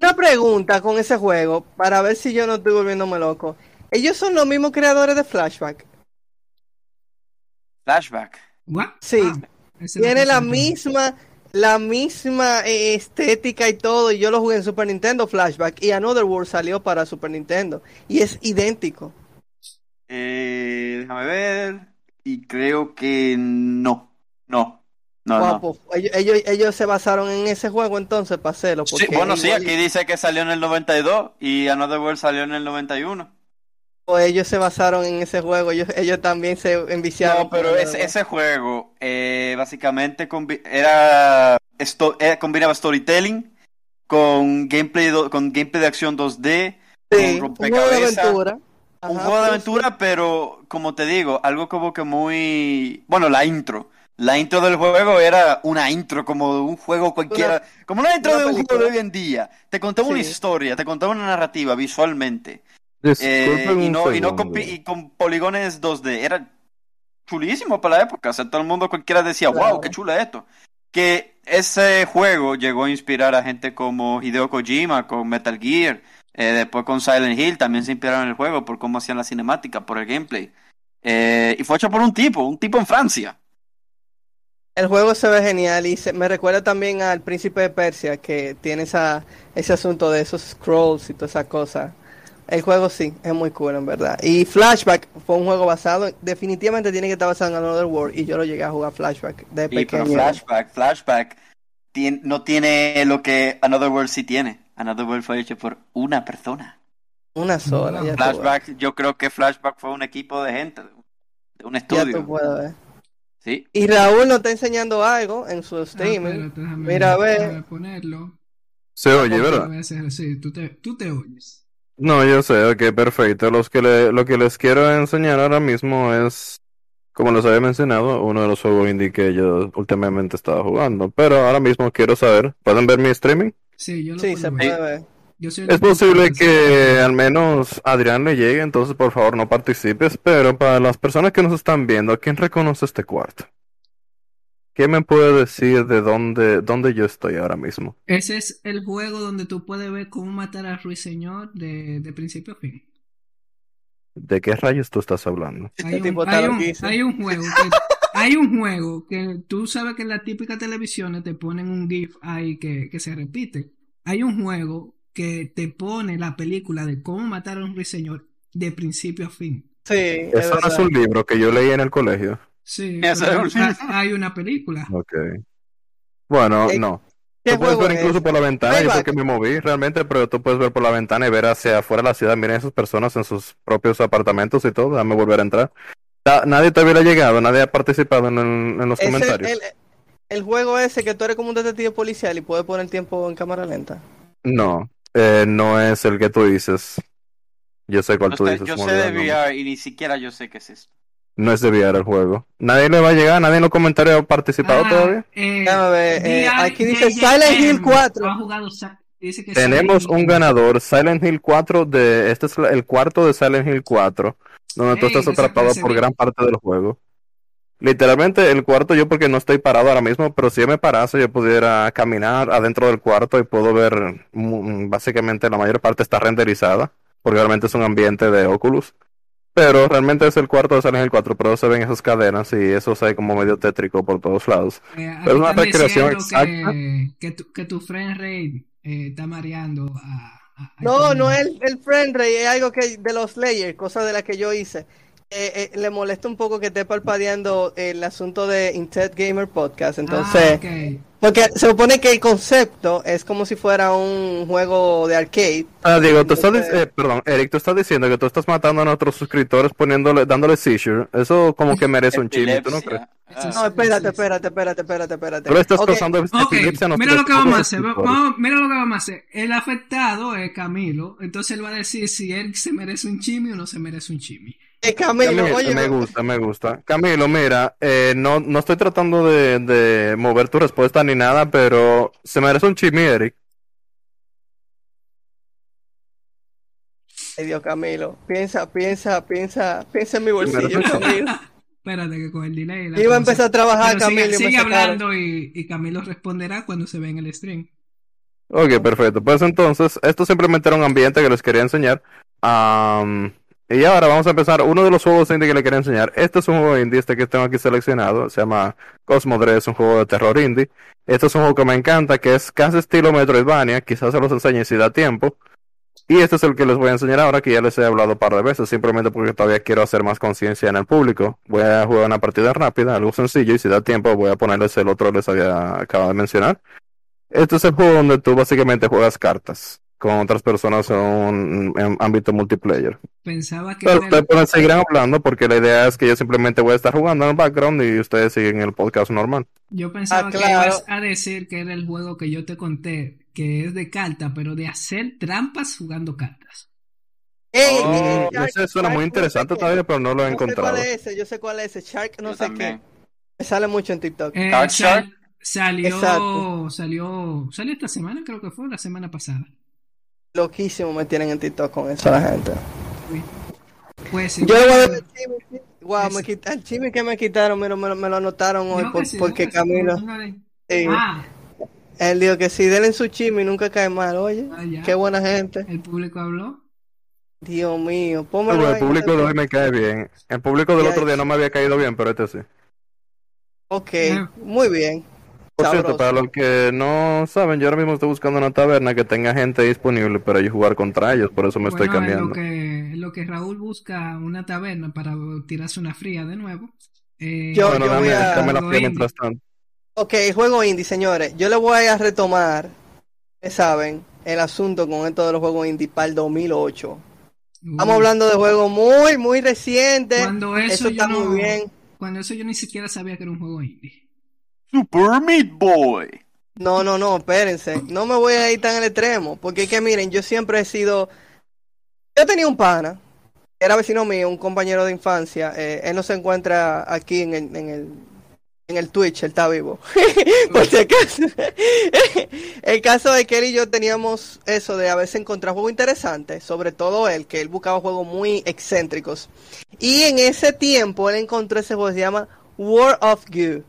Una pregunta con ese juego, para ver si yo no estoy volviéndome loco. Ellos son los mismos creadores de Flashback. Flashback. ¿What? Sí. Ah, Tiene la misma, la misma eh, estética y todo. Y yo lo jugué en Super Nintendo Flashback. Y Another World salió para Super Nintendo. Y es idéntico. Eh, déjame ver. Y creo que no. No. No. Ellos, ellos, ellos se basaron en ese juego entonces para hacerlo. Sí, bueno, sí, igual- aquí dice que salió en el 92 y Another World salió en el 91. ellos se basaron en ese juego. Ellos, ellos también se enviciaron. No, pero ese, juego eh, básicamente combi- era, esto, eh, combinaba storytelling con gameplay, do- con gameplay de acción 2D, Sí, con un juego de Un juego de pues, aventura, pero como te digo, algo como que muy... Bueno, la intro. La intro del juego era una intro como de un juego cualquiera. como una intro una de un juego de hoy en día. Te contaba una historia, te contaba una narrativa visualmente. Eh, y, un no, y, no con, y con poligones 2D. Era chulísimo para la época. O sea, todo el mundo cualquiera decía, Claro. wow, qué chulo es esto. Que ese juego llegó a inspirar a gente como Hideo Kojima con Metal Gear. Eh, después con Silent Hill también se inspiraron en el juego por cómo hacían la cinemática, por el gameplay. Eh, y fue hecho por un tipo, un tipo en Francia. El juego se ve genial y se- me recuerda también al Príncipe de Persia que tiene esa, ese asunto de esos scrolls y toda esa cosa. El juego sí, es muy cool en verdad. Y Flashback fue un juego basado, en- definitivamente tiene que estar basado en Another World y yo lo llegué a jugar Flashback de pero pequeño. Flashback, Flashback tien- no tiene lo que Another World sí tiene. Another World fue hecho por una persona. Una sola, ya tú. Flashback, yo creo que Flashback fue un equipo de gente, de un Ya estudio. tú puedes ver. Sí. Y Raúl nos está enseñando algo en su Ah, streaming. Mira, a ver. ponerlo. Se oye, ¿verdad? así, tú te, tú te oyes. No, yo sé, ok, perfecto. Los que le- lo que les quiero enseñar ahora mismo es, como les había mencionado, uno de los juegos indie que yo últimamente estaba jugando. Pero ahora mismo quiero saber, ¿pueden ver mi streaming? Sí, yo lo Sí, puedo se ver. puede ver. Yo soy el Es posible que al menos Adrián le llegue, entonces por favor no participes, pero para las personas que nos están viendo, ¿quién reconoce este cuarto? ¿Quién me puede decir de dónde, dónde yo estoy ahora mismo? Ese es el juego donde tú puedes ver cómo matar al ruiseñor de, de principio a fin. ¿De qué rayos tú estás hablando? Hay un, tipo está hay un- hay un juego que, hay un juego que tú sabes que en las típicas televisiones te ponen un GIF ahí que, que se repite. Hay un juego que te pone la película de cómo matar a un ruiseñor de principio a fin. Sí, es Eso no es un libro que yo leí en el colegio. Sí, pero es hay una película. Ok. Bueno, Eh, no. ¿Qué Tú puedes juego ver es? incluso por la ventana, yo porque me moví realmente, pero tú puedes ver por la ventana y ver hacia afuera de la ciudad. Miren esas personas en sus propios apartamentos y todo. Déjame volver a entrar. Nadie todavía ha llegado, nadie ha participado en, el- en los comentarios. el- el juego ese que tú eres como un detective policial y puedes poner tiempo en cámara lenta. No, eh, no es el que tú dices. Yo sé cuál Yo tú dices. yo sé de. VR y ni siquiera yo sé qué es esto. No es de VR el juego. Nadie le va a llegar, nadie en los comentarios ha participado Ah, todavía. eh, ver, eh, aquí dice Silent Hill 4. Ha jugado Sa- dice que Tenemos un ganador, Silent Hill 4 de, este es el cuarto de Silent Hill 4, donde tú Ey, estás atrapado por gran parte del juego. Literalmente el cuarto yo porque no estoy parado ahora mismo, pero si yo me parase yo pudiera caminar adentro del cuarto y puedo ver mm, básicamente la mayor parte está renderizada, porque realmente es un ambiente de Oculus. Pero realmente es el cuarto de Silent Hill 4, pero se ven esas cadenas y eso se ve como medio tétrico por todos lados. Eh, Pero es una recreación exacta. Que, que, tu, que tu frame rate eh, está mareando a No, no es el, el friend rate, es algo que de los layers, cosa de la que yo hice. Eh, eh, le molesta un poco que esté parpadeando el asunto de Intet Gamer Podcast. Entonces, Ah, ok. porque se supone que el concepto es como si fuera un juego de arcade. Ah, Diego, tú estás, Entonces- eh, perdón, Eric, tú estás diciendo que tú estás matando a nuestros suscriptores poniéndole, dándole seizure. Eso como que merece un chisme, ¿tú no crees? Ah, No, espérate, espérate, espérate, espérate, espérate. Le estás Ok, causando epilepsia a mira lo que vamos a hacer. Vamos- mira lo que vamos a hacer. El afectado es Camilo. Entonces él va a decir si él se merece un chimi o no se merece un chimi. Eh, Camilo, Camilo, oye, me gusta, me gusta. Camilo, mira, eh, no, no estoy tratando de, de mover tu respuesta ni nada, pero se merece un chisme, Eric. Ay, Dios, Camilo, piensa, piensa, piensa, piensa en mi bolsillo. Camilo. Espérate que con el delay. la Iba a empezar a trabajar, Pero Camilo, sigue hablando y, y Camilo responderá cuando se ve en el stream. Ok, perfecto. Pues entonces, esto simplemente era un ambiente que les quería enseñar. Am, y ahora vamos a empezar uno de los juegos indie que les quería enseñar. Este es un juego indie, este que tengo aquí seleccionado. Se llama Cosmodre, es un juego de terror indie. Este es un juego que me encanta, que es casi estilo Metroidvania. Quizás se los enseñe si da tiempo. Y este es el que les voy a enseñar ahora, que ya les he hablado un par de veces, simplemente porque todavía quiero hacer más conciencia en el público. Voy a jugar una partida rápida, algo sencillo, y si da tiempo voy a ponerles el otro que les había acabado de mencionar. Este es el juego donde tú básicamente juegas cartas con otras personas en un en ámbito multiplayer. Pensaba que Pero ustedes pueden seguir hablando porque la idea es que yo simplemente voy a estar jugando en el background y ustedes siguen el podcast normal. yo pensaba Ah, que claro. ibas a decir que era el juego que yo te conté, que es de carta, pero de hacer trampas jugando cartas. Ey, Oh, ey, Ese suena Shark, muy no interesante sé qué. todavía, pero no lo he Yo sé encontrado. cuál es ese, yo sé cuál es ese. Shark, no Yo sé también. qué. Me sale mucho en TikTok. Eh, sal- Shark. salió, Exacto. salió, salió esta semana, creo que fue la semana pasada. Loquísimo me tienen en TikTok con eso la gente. Pues Yo le voy a dar el. Wow, me quita, el chimi que me quitaron, mira, me, lo- me lo anotaron hoy por- sí, porque sí, Camilo. sí, Ah, Él dijo que si denle su chimi nunca cae mal, oye. ah. Qué buena gente. El público habló. Dios mío, el ahí, público de hoy me cae bien. El público del Ya, otro día no me había caído bien, pero este sí. Ok, muy bien. Por cierto, para los que no saben, yo ahora mismo estoy buscando una taberna que tenga gente disponible para yo jugar contra ellos, por eso me estoy Bueno, cambiando. lo que, en lo que Raúl busca una taberna para tirarse una fría de nuevo. eh, Yo- Bueno, dame, voy a- dame la Juego fría indie. mientras tanto. Ok, juego indie, señores. Yo le voy a retomar, ustedes saben, el asunto con esto de los juegos indie para el 2008. Estamos uy, hablando de juegos muy, muy recientes. Cuando eso, Eso yo está no, muy bien. Cuando eso yo ni siquiera sabía que era un juego indie. Super Meat Boy. No, no, no, espérense. No me voy a ir tan al extremo. Porque es que miren, yo siempre he sido. Yo tenía un pana, era vecino mío, un compañero de infancia. eh, él no se encuentra aquí en el, en el, en el Twitch, él está vivo. Por el caso es que él y yo teníamos eso de a veces encontrar juegos interesantes, sobre todo él, que él buscaba juegos muy excéntricos. Y en ese tiempo él encontró ese juego que se llama War of Goo.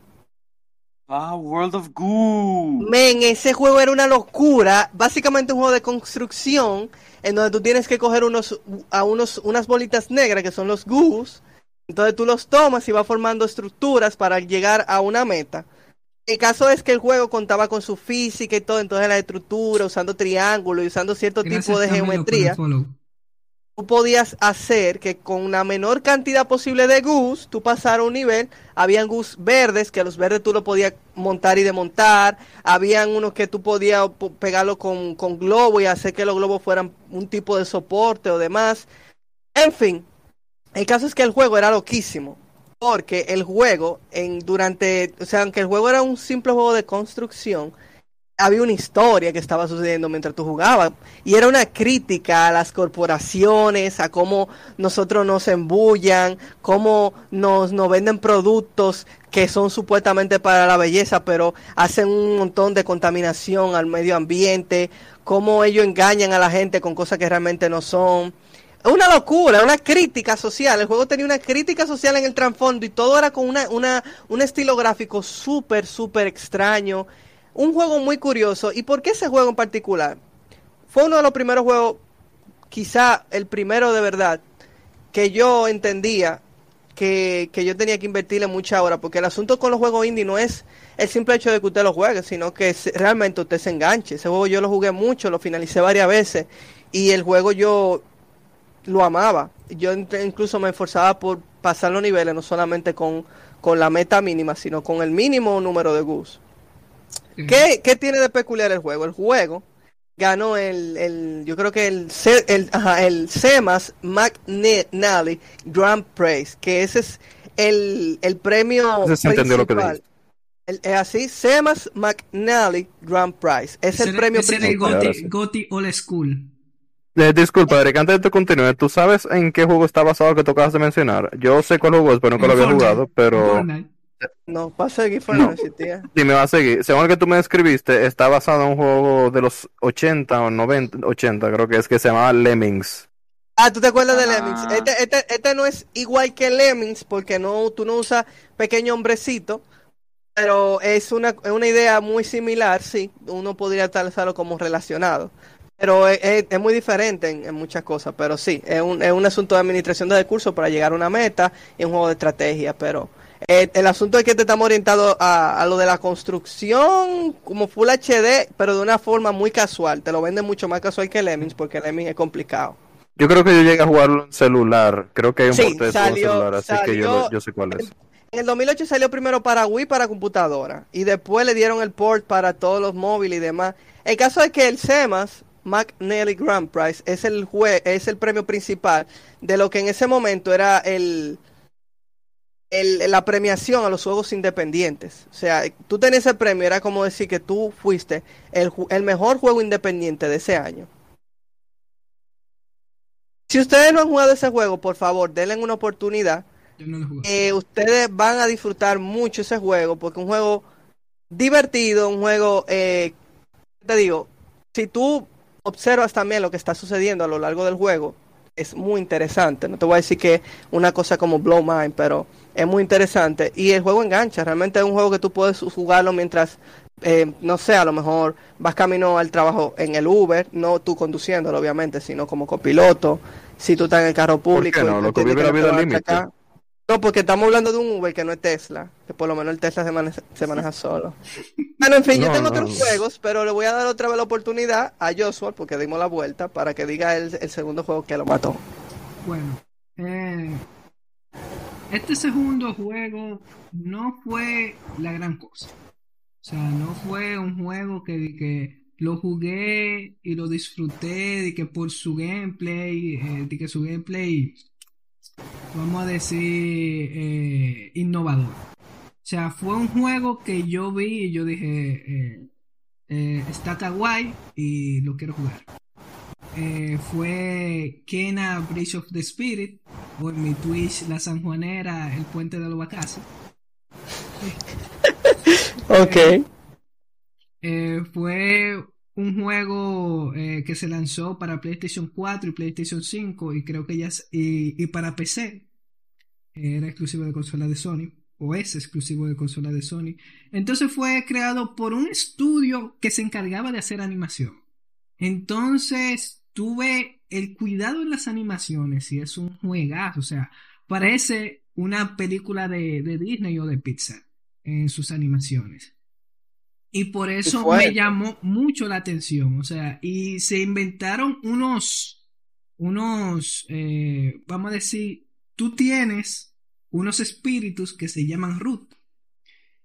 Ah, World of Goo. Men, ese juego era una locura. Básicamente un juego de construcción en donde tú tienes que coger unos, a unos, unas bolitas negras que son los goos. Entonces tú los tomas y vas formando estructuras para llegar a una meta. El caso es que el juego contaba con su física y todo, entonces la estructura, usando triángulos y usando cierto Gracias, tipo de geometría. Tú podías hacer que con la menor cantidad posible de gus, tú pasaras un nivel. Habían gus verdes, que los verdes tú lo podías montar y desmontar. Habían unos que tú podías po- pegarlo con, con globo y hacer que los globos fueran un tipo de soporte o demás. En fin, el caso es que el juego era loquísimo. Porque el juego, en durante, o sea, aunque el juego era un simple juego de construcción, había una historia que estaba sucediendo mientras tú jugabas y era una crítica a las corporaciones, a cómo nosotros nos embullan, cómo nos, nos venden productos que son supuestamente para la belleza, pero hacen un montón de contaminación al medio ambiente, cómo ellos engañan a la gente con cosas que realmente no son. Una locura, una crítica social. El juego tenía una crítica social en el trasfondo y todo era con una, una, un estilo gráfico súper, súper extraño. Un juego muy curioso. ¿Y por qué ese juego en particular? Fue uno de los primeros juegos, quizá el primero de verdad, que yo entendía que, que yo tenía que invertirle mucha hora, porque el asunto con los juegos indie no es el simple hecho de que usted lo juegue, sino que realmente usted se enganche. Ese juego yo lo jugué mucho, lo finalicé varias veces, y el juego yo lo amaba. Yo incluso me esforzaba por pasar los niveles no solamente con, con la meta mínima, sino con el mínimo número de Gus. ¿Qué, qué tiene de peculiar el juego? El juego ganó el, el yo creo que el, el, ajá, el CEMAS McNally Grand Prize, que ese es el, el premio entendió lo que. El- es así, CEMAS McNally Grand Prize. Es el Ese- premio ese era el Goti. Goti Old School. Eh, disculpa, Eric, antes de que continúe, ¿tú sabes en qué juego está basado el que tocabas de mencionar? Yo sé cuál juego es, pero nunca lo había jugado, pero Fortnite. No, pasa aquí fue No. no existía. sí me va a seguir. Según el que tú me describiste, está basado en un juego de los 80 o 90, 80, creo que es, que se llama Lemmings. Ah, ¿tú te acuerdas de Ah. Lemmings? Este, este, este no es igual que Lemmings porque no, tú no usas pequeño hombrecito, pero es una, es una idea muy similar, sí. Uno podría talzarlo como relacionado. Pero es, es- es muy diferente en, en muchas cosas, pero sí, es un, es un asunto de administración de recursos para llegar a una meta y un juego de estrategia, pero eh, el asunto es que te estamos orientado a, a lo de la construcción como Full HD, pero de una forma muy casual. Te lo venden mucho más casual que Lemmings porque Lemmings es complicado. Yo creo que yo llegué a jugarlo en celular. Creo que hay un Sí, porte de salió- celular, así que yo, yo sé cuál es. En el 2008 salió primero para Wii para computadora y después le dieron el port para todos los móviles y demás. El caso es que el CEMAS McNally Grand Prize es el jue es el premio principal de lo que en ese momento era el, el- la premiación a los juegos independientes. O sea, tú tenías ese premio, era como decir que tú fuiste el, el mejor juego independiente de ese año. Si ustedes no han jugado ese juego, por favor, denle una oportunidad no eh, ustedes van a disfrutar mucho ese juego porque es un juego divertido, un juego, eh, te digo, si tú observas también lo que está sucediendo a lo largo del juego, es muy interesante. No te voy a decir que una cosa como Blow Mind, pero es muy interesante y el juego engancha. Realmente es un juego que tú puedes jugarlo mientras, eh, no sé, a lo mejor vas camino al trabajo en el Uber, no tú conduciéndolo obviamente, sino como copiloto. Si tú estás en el carro público, qué no? Lo que vive la vida al límite. No, porque estamos hablando de un Uber que no es Tesla, que por lo menos el Tesla se maneja, se maneja solo. Bueno, en fin, yo tengo no, otros no. juegos, pero le voy a dar otra vez la oportunidad a Joshua, porque dimos la vuelta, para que diga el, el segundo juego que lo mató. Bueno, eh, este segundo juego no fue la gran cosa. O sea, no fue un juego que, que lo jugué y lo disfruté de que por su gameplay, eh, de que su gameplay, vamos a decir, eh, innovador. O sea, fue un juego que yo vi y yo dije, eh, eh, está kawaii y lo quiero jugar. Fue Kena Bridge of the Spirit, o en mi Twitch La Sanjuanera, El Puente de los. Ok. Fue un juego eh, que se lanzó para PlayStation 4 y PlayStation 5 y creo que ya es- y, y para PC era exclusivo de consola de Sony o es exclusivo de consola de Sony. Entonces fue creado por un estudio que se encargaba de hacer animación. Entonces tuve el cuidado en las animaciones y es un juegazo, o sea, parece una película de, de Disney o de Pixar en sus animaciones. Y por eso me llamó mucho la atención. O sea, y se inventaron unos, unos, eh, vamos a decir, tú tienes unos espíritus que se llaman root.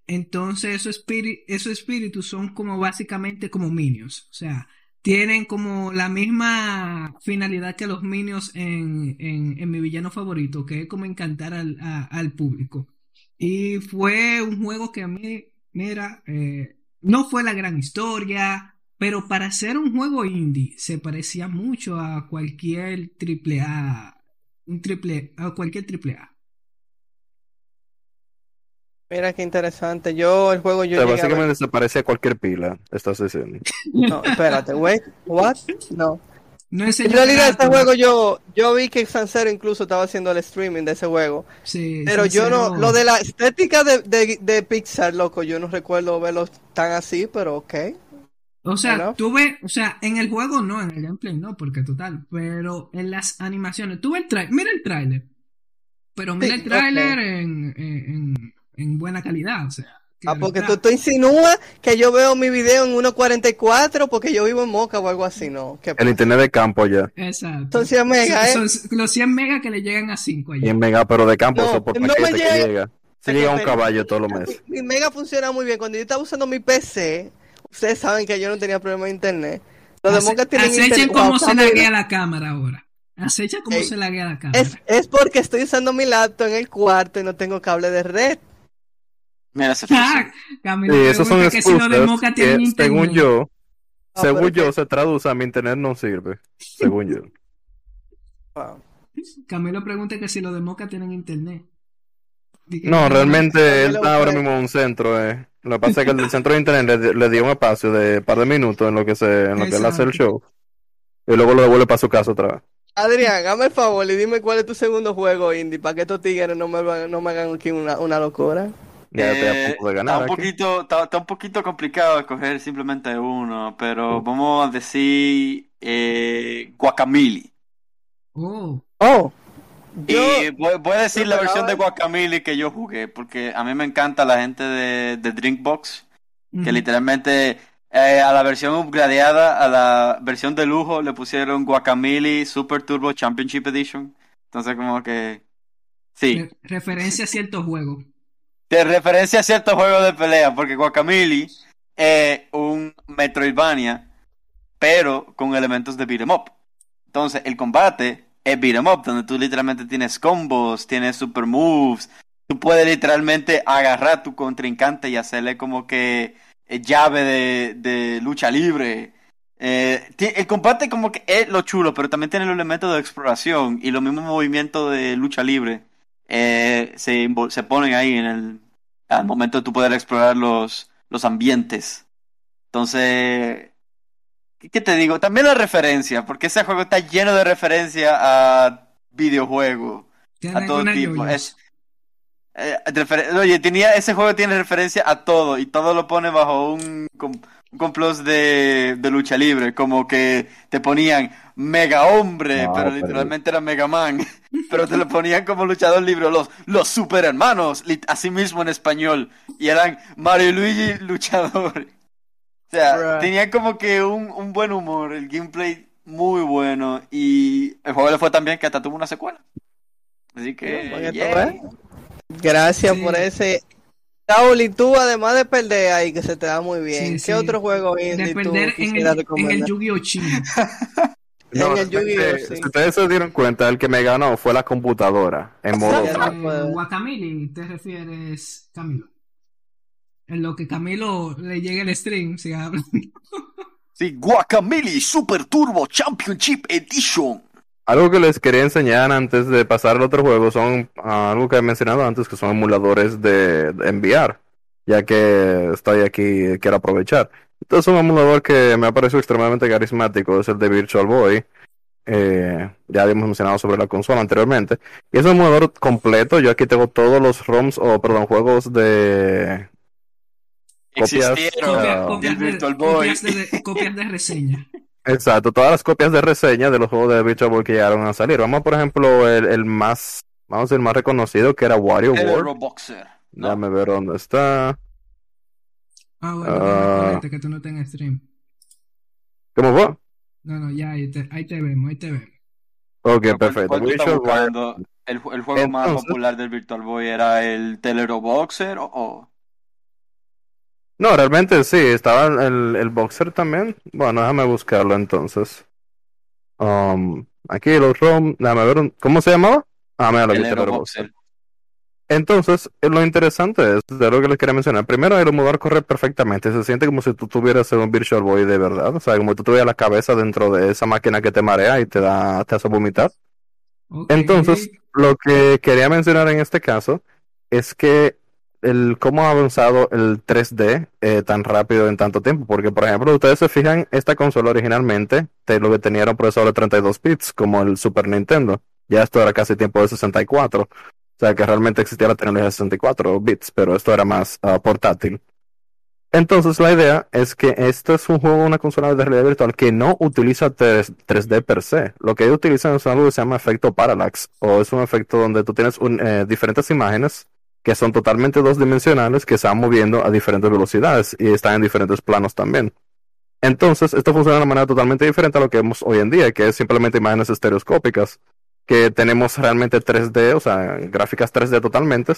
Entonces esos, espíri- esos espíritus son como básicamente como minions. O sea, tienen como la misma finalidad que los minions en, en, en mi villano favorito, que es como encantar al, a- al público. Y fue un juego que a mí, mira, eh, no fue la gran historia, pero para ser un juego indie se parecía mucho a cualquier triple A, un triple, a cualquier triple A. Mira qué interesante. Yo, el juego O yo sea, llegué a ver- básicamente se parece a cualquier pila, estás diciendo. No, espérate, wait, what? No. No En realidad este juego yo, yo vi que Sancero incluso estaba haciendo el streaming de ese juego. Sí, Pero yo no, lo de la estética de, de, de Pixar, loco, yo no recuerdo verlo tan así, pero ok. O sea, tuve, o sea, en el juego no, en el gameplay no, porque total, pero en las animaciones, tuve el trailer, mira el tráiler, pero mira Sí, el en, en, en- en buena calidad, o sea, Ah, porque tú, tú insinúas que yo veo mi video en 1.44 porque yo vivo en Moca o algo así, ¿no? ¿Qué El internet de campo ya. Exacto. Son 100 megas, ¿eh? son los 100 megas que le llegan a 5 Y allá. en mega, pero de campo, No, eso por no que llega. llega. Se llega un caballo todos los meses. Mi mega funciona muy bien. Cuando yo estaba usando mi PC, ustedes saben que yo no tenía problema de internet. Los de Moca tienen Acechen internet. cómo Wow, se laguea la cámara ahora. Acecha cómo Ey, se laguea la cámara. Es, es porque estoy usando mi laptop en el cuarto y no tengo cable de red. Mira ese Ah, Camilo Sí, esos son pregunta que si los de que, tienen internet. según yo, Ah, según yo, se traduce a mi internet no sirve. Según yo. Wow. Camilo pregunta que si los de Moca tienen internet. No, no, realmente no, él no, está ahora no. mismo en un centro. Eh. Lo que pasa es que el centro de internet le, le dio un espacio de par de minutos en lo que se, en lo que él hace el show. Y luego lo devuelve para su casa otra vez. Adrián, hazme el favor y dime cuál es tu segundo juego indie para que estos tigres no me, van- no me hagan aquí una, una locura. Ya Eh, de está un poquito, está, está un poquito complicado escoger simplemente uno, pero vamos a decir eh, Guacamole. Oh, Oh, yo, Y voy, voy a decir la versión de Guacamole que yo jugué, porque a mí me encanta la gente de, de Drinkbox, que ujú. literalmente eh, a la versión upgradeada, a la versión de lujo, le pusieron Guacamole Super Turbo Championship Edition. Entonces como que... Sí. Re- referencia a ciertos juegos. De referencia a ciertos juegos de pelea, porque Guacamole es un Metroidvania, pero con elementos de beat'em up. Entonces, el combate es beat'em up, donde tú literalmente tienes combos, tienes super moves, tú puedes literalmente agarrar a tu contrincante y hacerle como que eh, llave de, lucha libre. Eh, el combate como que es lo chulo, pero también tiene los elementos de exploración y los mismos movimientos de lucha libre eh, se, se ponen ahí en el al momento de tú poder explorar los, los ambientes. Entonces, ¿qué te digo? También la referencia, porque ese juego está lleno de referencia a videojuegos, ¿Tiene a todo tipo. Es, eh, Oye, tenía, ese juego tiene referencia a todo y todo lo pone bajo un, un complot de, de lucha libre, como que te ponían mega hombre, No, pero pero- literalmente era Mega Man, pero te lo ponían como luchador libre, los, los super hermanos, así mismo en español, y eran Mario y Luigi luchador. O sea, Bruh. tenían como que un, un buen humor, el gameplay muy bueno, y el juego le fue tan bien que hasta tuvo una secuela. Así que, veas. Gracias Sí. por ese. Raúl, y tú, además de perder ahí, que se te da muy bien, Sí, ¿qué sí. otro juego De indie tú en quisieras el, en el recomendar? Yu-Gi-Oh! En el Yu-Gi-Oh, sí. Si ustedes se dieron cuenta, el que me ganó fue la computadora en modo. Eh, Guacamole, ¿te refieres, Camilo? En lo que Camilo le llegue el stream, si habla. Sí, Guacamole Super Turbo Championship Edition. Algo que les quería enseñar antes de pasar al otro juego son ah, algo que he mencionado antes, que son emuladores de, de enviar, ya que estoy aquí y quiero aprovechar. Entonces, un emulador que me ha parecido extremadamente carismático es el de Virtual Boy. Eh, ya habíamos mencionado sobre la consola anteriormente. Y es un emulador completo. Yo aquí tengo todos los ROMs, o perdón, juegos de Copias, Existieron Copia- copias, del de, Virtual Boy. copias de- copias de reseña. Exacto, todas las copias de reseña de los juegos de Virtual Boy que llegaron a salir. Vamos, por ejemplo, el, el más, vamos a decir, el más reconocido, que era Wario El World. Boxer. ¿no? Déjame ver dónde está. Ah, bueno, ponete que tú no tengas stream. ¿Cómo fue? No, no, ya, ahí te, ahí te vemos, ahí te vemos. Ok, ¿Cuál- perfecto. cuál tú estás Virtual buscando? ¿El, el juego más popular del Virtual Boy era el Telero Boxer o, o- No, realmente sí, estaba el, el Boxer también. Bueno, déjame buscarlo entonces. Um, aquí los ROM, déjame ver, un- ¿cómo se llamaba? Ah, mira, lo Telero Boxer. Boxer? Entonces, eh, lo interesante es, de lo que les quería mencionar, primero el emulador corre perfectamente, se siente como si tú tuvieras un Virtual Boy de verdad, o sea, como si tú tuvieras la cabeza dentro de esa máquina que te marea y te da, te hace vomitar. Entonces, lo que quería mencionar en este caso es que el cómo ha avanzado el 3D eh, tan rápido en tanto tiempo, porque por ejemplo, ustedes se fijan, esta consola originalmente te, lo que tenía era un procesador de 32 bits, como el Super Nintendo, ya esto era casi tiempo de 64. O sea que realmente existía la tecnología de 64 bits, pero esto era más ah, portátil. Entonces la idea es que esto es un juego, una consola de realidad virtual que no utiliza 3, 3D per se. Lo que utilizan es algo que se llama efecto parallax, o es un efecto donde tú tienes un, eh, diferentes imágenes que son totalmente dos dimensionales que se van moviendo a diferentes velocidades y están en diferentes planos también. Entonces, esto funciona de una manera totalmente diferente a lo que vemos hoy en día, que es simplemente imágenes estereoscópicas, que tenemos realmente 3D, o sea, gráficas 3D totalmente,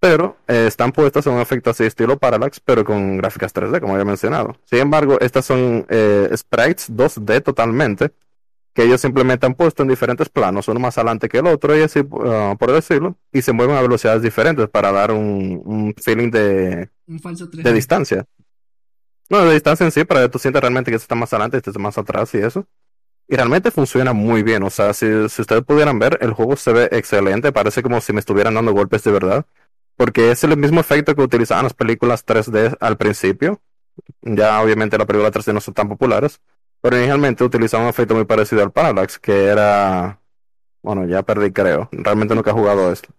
pero eh, están puestas en un efecto así estilo Parallax, pero con gráficas 3D, como había mencionado. Sin embargo, estas son eh, sprites 2D totalmente, que ellos simplemente han puesto en diferentes planos, uno más adelante que el otro, y así, uh, por decirlo, y se mueven a velocidades diferentes para dar un, un feeling de, Un falso 3D. de distancia. No, de distancia en sí, para que tú sientas realmente que este está más adelante, este está más atrás y eso. Y realmente funciona muy bien. O sea, si, si ustedes pudieran ver, el juego se ve excelente. Parece como si me estuvieran dando golpes de verdad. Porque es el mismo efecto que utilizaban las películas 3D al principio. Ya obviamente las películas 3D no son tan populares. Pero inicialmente utilizaban un efecto muy parecido al Parallax, que era... Bueno, ya perdí creo. Realmente nunca he jugado esto.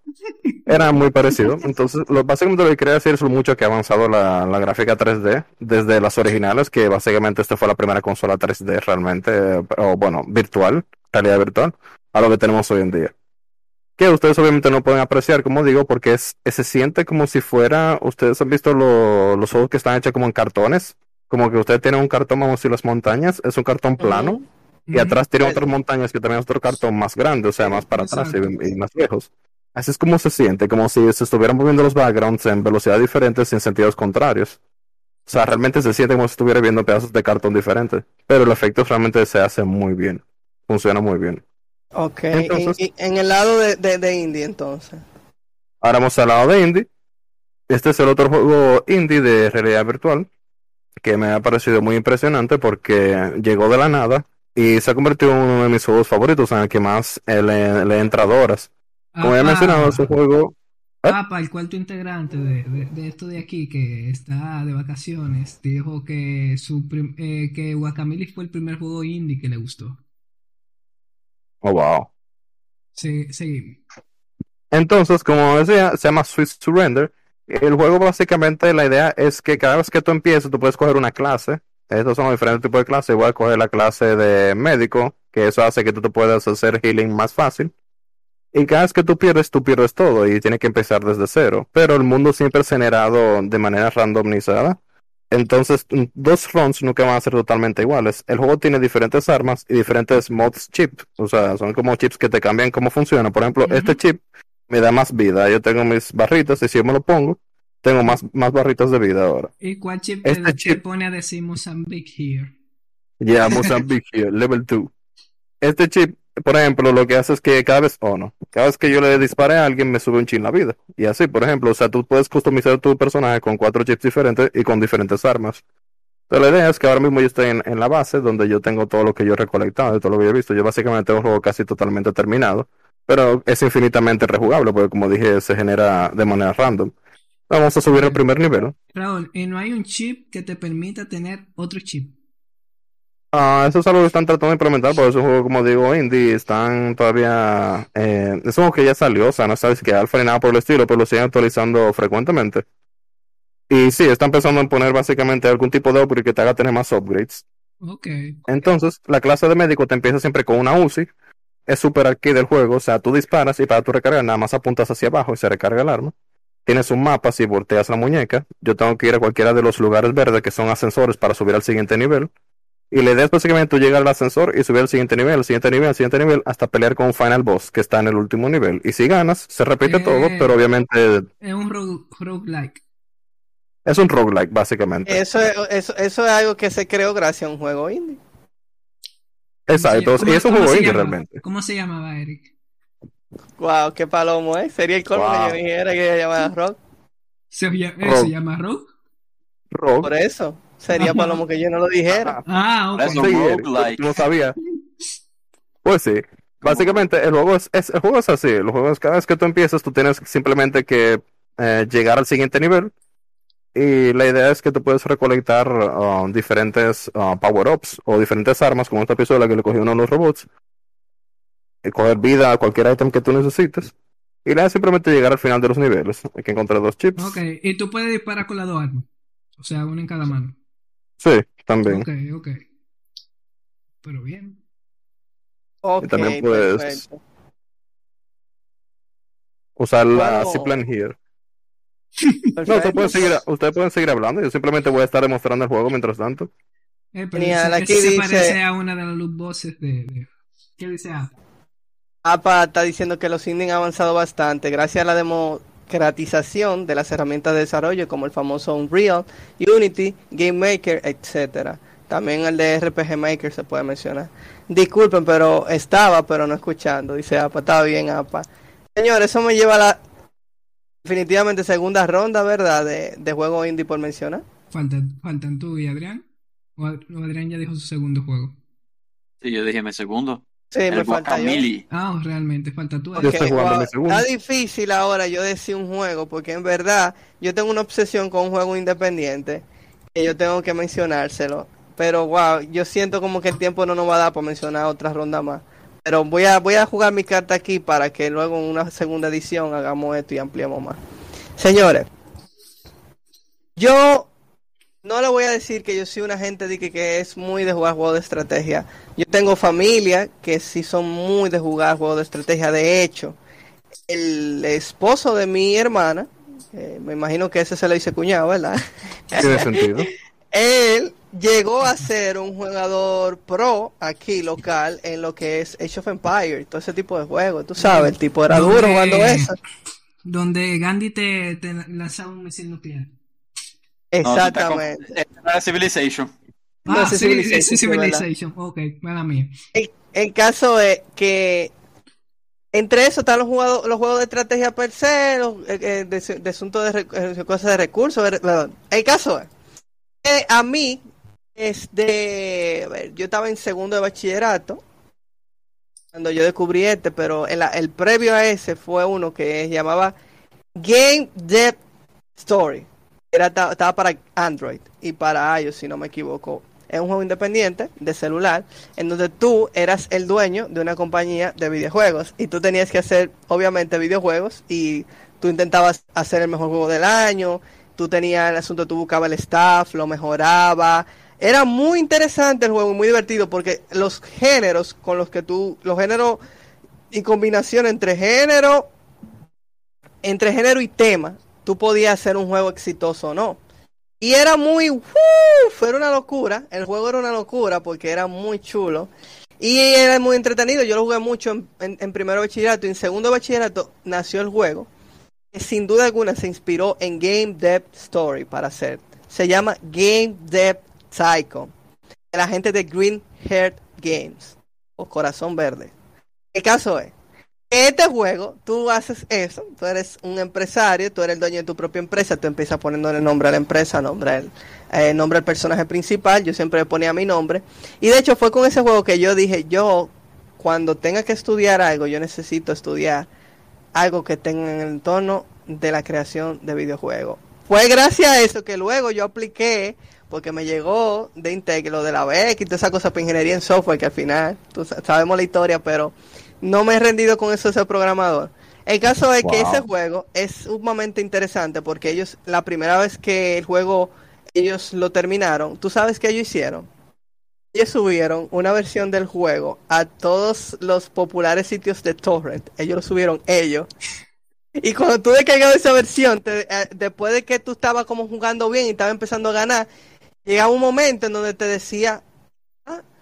Era muy parecido. Entonces, lo, básicamente lo que quería decir es lo mucho que ha avanzado la, la gráfica 3D desde las originales, que básicamente esta fue la primera consola 3D realmente, o bueno, virtual, realidad virtual, a lo que tenemos hoy en día. Que ustedes obviamente no pueden apreciar, como digo, porque es, se siente como si fuera, ustedes han visto lo- los juegos que están hechos como en cartones, como que ustedes tienen un cartón, vamos a decir, las montañas, es un cartón plano, y atrás tiene otras montañas que también es otro cartón más grande, o sea, más para atrás y, y más lejos. Así es como se siente, como si se estuvieran moviendo los backgrounds en velocidades diferentes y en sentidos contrarios. O sea, realmente se siente como si estuviera viendo pedazos de cartón diferentes. Pero el efecto realmente se hace muy bien. Funciona muy bien. Ok, Entonces- en el lado de, de, de indie entonces. Ahora vamos al lado de indie. Este es el otro juego indie de realidad virtual que me ha parecido muy impresionante porque llegó de la nada y se ha convertido en uno de mis juegos favoritos en el que más eh, le, le entra horas. Como ya he Ah, mencionado, es un juego Ah, para el cuarto integrante de, de, de esto de aquí que está de vacaciones, dijo que su prim- eh, que Guacamole fue el primer juego indie que le gustó. Oh, wow. Sí, sí. Entonces, como decía, se llama Swiss Surrender. El juego básicamente la idea es que cada vez que tú empieces, tú puedes coger una clase. Estos son los diferentes tipos de clases. Igual coger la clase de médico, que eso hace que tú te puedas hacer healing más fácil. Y cada vez que tú pierdes, tú pierdes todo y tienes que empezar desde cero. Pero el mundo siempre es generado de manera randomizada. Entonces, dos runs nunca van a ser totalmente iguales. El juego tiene diferentes armas y diferentes mods chip. O sea, son como chips que te cambian cómo funciona. Por ejemplo, este chip me da más vida. Yo tengo mis barritas y si yo me lo pongo, tengo más, más barritas de vida ahora. ¿Y cuál chip Este te, te chip- pone a decir Mozambique here? Ya, Mozambique here, level 2. Este chip, por ejemplo, lo que hace es que cada vez, o no, cada vez que yo le dispare a alguien me sube un chin la vida. Y así, por ejemplo, o sea, tú puedes customizar tu personaje con cuatro chips diferentes y con diferentes armas. Entonces, la idea es que ahora mismo yo estoy en, en la base donde yo tengo todo lo que yo he recolectado, todo lo que yo he visto. Yo básicamente tengo un juego casi totalmente terminado, pero es infinitamente rejugable porque, como dije, se genera de manera random. Vamos a subir al primer nivel. Raúl, ¿y no hay un chip que te permita tener otro chip? Ah, eso es algo que están tratando de implementar, porque es un juego, como digo, indie, están todavía, eh, es un juego que ya salió, o sea, no sabes que alfa ni nada por el estilo, pero lo siguen actualizando frecuentemente. Y sí, están pensando en poner básicamente algún tipo de upgrade que te haga tener más upgrades. Ok. Entonces, la clase de médico te empieza siempre con una UCI, es super arcade del juego, o sea, tú disparas y para tu recargar nada más apuntas hacia abajo y se recarga el arma. Tienes un mapa si volteas la muñeca, yo tengo que ir a cualquiera de los lugares verdes que son ascensores para subir al siguiente nivel. Y la idea es básicamente tú llegar al ascensor y subir al siguiente nivel, al siguiente nivel, al siguiente nivel, hasta pelear con un final boss que está en el último nivel. Y si ganas, se repite Eh. todo, pero obviamente Es un rogue, roguelike. es un roguelike, básicamente. Eso, es- eso, eso es algo que se creó gracias a un juego indie. Exacto, ¿Cómo- y es un cómo juego se indie realmente. ¿Cómo se llamaba, Eric? Wow, qué palomo, ¿eh? Sería el colmo Wow. que yo dijera que llamaba rock. ¿Se, ll- eh, Rogue. ¿se llama Rogue? Rogue. Por eso. Sería palomo que yo no lo dijera. Ah, ok. Sí, roguelike. No sabía. Pues sí. Básicamente el juego es, es- el juego es así. El juego es cada vez que tú empiezas, tú tienes simplemente que eh, llegar al siguiente nivel. Y la idea es que tú puedes recolectar uh, diferentes uh, power-ups o diferentes armas, como esta pistola que le cogió uno de los robots. Y coger vida a cualquier ítem que tú necesites. Y la idea es simplemente llegar al final de los niveles. Hay que encontrar dos chips. Ok, y tú puedes disparar con las dos armas. O sea, una en cada mano. Sí, también. Ok, ok. Pero bien. Ok, también puedes- perfecto. Usar la Juego- Zipline here. No, ustedes pueden, seguir, ustedes pueden seguir hablando. Yo simplemente voy a estar demostrando el juego mientras tanto. Eh, pero ese- aquí ese se dice- parece a una de las loot boxes de, de- ¿Qué dice Apple? APA está diciendo que los indies han avanzado bastante gracias a la democratización de las herramientas de desarrollo como el famoso Unreal, Unity, Game Maker, etcétera. También el de RPG Maker se puede mencionar. Disculpen, pero estaba, pero no escuchando. Dice APA, está bien APA. Señor, eso me lleva a la definitivamente segunda ronda, ¿verdad? De, de juego indie por mencionar. Faltan, faltan tú y Adrián. O Ad- o Adrián ya dijo su segundo juego. Sí, yo dije mi segundo. Sí, el me falta yo. Ah, realmente, falta tú. Wow. Está difícil ahora yo decir un juego, porque en verdad yo tengo una obsesión con un juego independiente que yo tengo que mencionárselo. Pero wow, yo siento como que el tiempo no nos va a dar para mencionar otra ronda más. Pero voy a, voy a jugar mi carta aquí para que luego en una segunda edición hagamos esto y ampliemos más. Señores, yo no le voy a decir que yo soy una gente de que, que es muy de jugar juegos de estrategia. Yo tengo familia que sí son muy de jugar juegos de estrategia. De hecho, el esposo de mi hermana, eh, me imagino que ese se le dice cuñado, ¿verdad? Tiene sentido. Él llegó a ser un jugador pro aquí local en lo que es Age of Empires, todo ese tipo de juegos. Tú sabes, el tipo era duro jugando eso. Donde Gandhi te, te lanzaba un misil nuclear. No, Exactamente. con- Esta no era Civilization. Ah, sí, Civilization. Civilization. Ok, mala mía. El, el caso es que entre eso están los juegos, los juegos de estrategia per se, los, eh, eh, de, de asuntos de eh, cosas de recursos. de-. El caso es que a mí, este, a ver, yo estaba en segundo de bachillerato cuando yo descubrí este, pero el, el previo a ese fue uno que llamaba Game Depth Story. Era, ta- estaba para Android y para iOS, si no me equivoco. Es un juego independiente de celular en donde tú eras el dueño de una compañía de videojuegos y tú tenías que hacer, obviamente, videojuegos y tú intentabas hacer el mejor juego del año. Tú tenías el asunto, tú buscabas el staff, lo mejoraba. Era muy interesante el juego, muy divertido porque los géneros con los que tú, los géneros y combinación entre género, entre género y tema, tú podías hacer un juego exitoso o no. Y era muy, ¡uh! fue una locura, el juego era una locura porque era muy chulo. Y era muy entretenido, yo lo jugué mucho en, en, en primero bachillerato y en segundo bachillerato nació el juego. Que sin duda alguna se inspiró en Game Depth Story para hacer. Se llama Game Depth Psycho. La gente de Green Heart Games. O Corazón Verde. El caso es, este juego, tú haces eso, tú eres un empresario, tú eres el dueño de tu propia empresa, tú empiezas poniéndole el nombre a la empresa, nombre al, eh, nombre al personaje principal, yo siempre le ponía mi nombre. Y de hecho fue con ese juego que yo dije, yo cuando tenga que estudiar algo, yo necesito estudiar algo que tenga en el entorno de la creación de videojuegos. Fue gracias a eso que luego yo apliqué, porque me llegó de Intec lo de la BEC y toda esa cosa para ingeniería en software, que al final, tú sa- sabemos la historia, pero no me he rendido con eso de ser programador. El caso es que ese juego es sumamente interesante porque ellos, la primera vez que el juego, ellos lo terminaron, ¿tú sabes qué ellos hicieron? Ellos subieron una versión del juego a todos los populares sitios de torrent. Ellos lo subieron ellos. Y cuando tú descargabas esa versión, te- eh, después de que tú estabas como jugando bien y estabas empezando a ganar, llegaba un momento en donde te decía,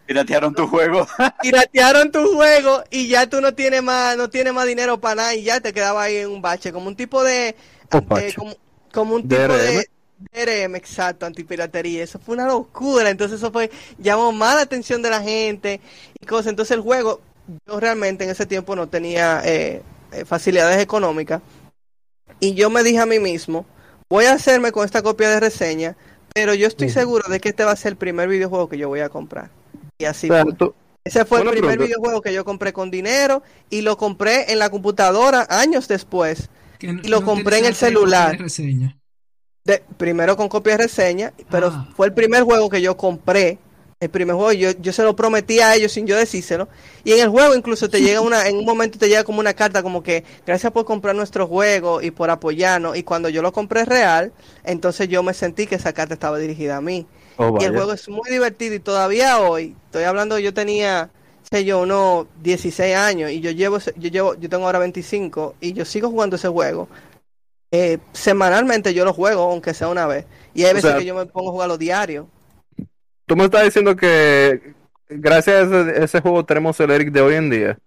Piratearon tu juego. piratearon tu juego y ya tú no tienes más, no tienes más dinero para nada y ya te quedaba ahí en un bache, como un tipo de, eh, como, como un tipo DRM. de DRM, exacto, antipiratería. Eso fue una locura. Entonces eso fue, llamó más la atención de la gente y cosas. Entonces el juego, yo realmente en ese tiempo no tenía eh, eh, facilidades económicas y yo me dije a mí mismo, voy a hacerme con esta copia de reseña, pero yo estoy seguro de que este va a ser el primer videojuego que yo voy a comprar. Y así O sea, fue. tú- Ese fue el primer pregunta. videojuego que yo compré con dinero y lo compré en la computadora años después. No- Y lo no compré en el celular. De, primero con copia de reseña, pero Ah. fue el primer juego que yo compré. El primer juego, yo, yo se lo prometí a ellos sin yo decírselo. Y en el juego incluso te llega una, en un momento te llega como una carta como que gracias por comprar nuestro juego y por apoyarnos. Y cuando yo lo compré real, entonces yo me sentí que esa carta estaba dirigida a mí. oh, Y el juego es muy divertido y todavía hoy, estoy hablando, yo tenía, sé yo, unos 16 años y yo llevo, yo llevo, yo tengo ahora 25 y yo sigo jugando ese juego. Eh, semanalmente yo lo juego, aunque sea una vez. Y hay O veces sea- que yo me pongo a jugarlo diario. Tú me estás diciendo que gracias a ese, ese juego tenemos el Eric de hoy en día.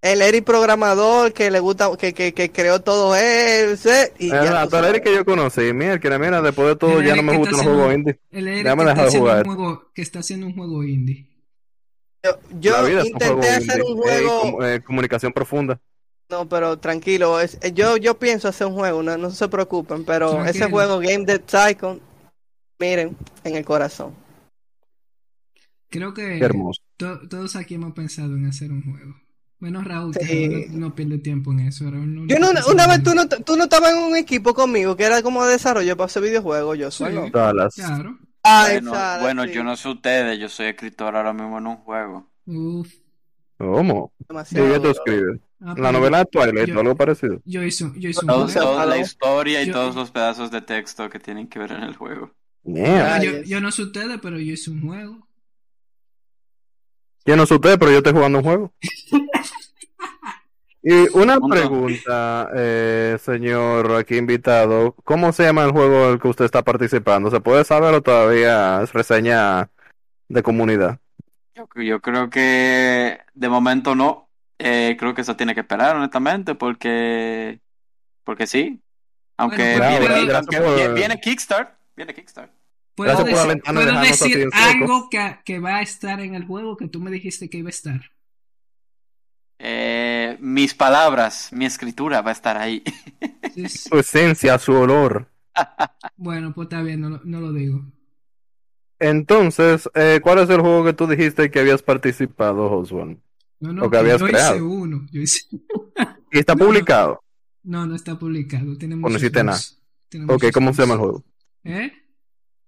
El Eric programador que le gusta, que, que, que creó todo ese. Y ya tú Exacto, el. Eric que yo conocí. Mira, que mira, después de todo El ya Eric no me gustan los juegos indie. El Eric Ya me que, deja está de haciendo jugar. un juego, que está haciendo un juego indie. Yo, yo La vida es un juego intenté hacer indie. un Eh, juego. com- eh, comunicación profunda. No, pero tranquilo, es, eh, yo, yo pienso hacer un juego, no, no se preocupen, pero Tranquilo. ese juego Game Dead Tycoon, miren, en el corazón. Creo que Qué hermoso. to- todos aquí hemos pensado en hacer un juego. Menos Raúl, que Sí. No pierde tiempo en eso. Raúl no- Yo no, una vez tú no, tú no estabas en un equipo conmigo que era como de desarrollo para hacer videojuegos, yo Sí. solo. Dallas. Claro. Ay, Bueno, bueno, sí, yo no sé ustedes, yo soy escritor ahora mismo en un juego. Uf. ¿Cómo? ¿Y demasiado qué tú duro. escribes? Ah, ¿La novela de Twilight yo- algo parecido? Yo hice, yo hice un Todo- juego. toda la historia y Yo- todos los pedazos de texto que tienen que ver en el juego. Yo, es- yo no sé ustedes, pero yo hice un juego. Yo no sé usted, pero yo estoy jugando un juego. Y una pregunta, eh, señor aquí invitado, ¿cómo se llama el juego al que usted está participando? ¿Se puede saber o todavía es reseña de comunidad? Yo, yo creo que de momento no. Eh, creo que eso tiene que esperar, honestamente, porque porque sí. Aunque Bueno, Bravo, viene, aunque por- viene Kickstart, viene Kickstart. ¿Puedo, Gracias por decir, puedo algo que, que va a estar en el juego que tú me dijiste que iba a estar? Eh, mis palabras, mi escritura va a estar ahí. Sí, sí. Su esencia, su olor. Bueno, pues está bien, no, lo- no lo digo. Entonces, eh, ¿cuál es el juego que tú dijiste que habías participado, Oswan? No, no, que habías yo hice creado. uno. Yo hice... ¿Y está No, publicado? No, no está publicado. Tiene no hiciste nada. Ok, ¿cómo se llama el juego? ¿Eh?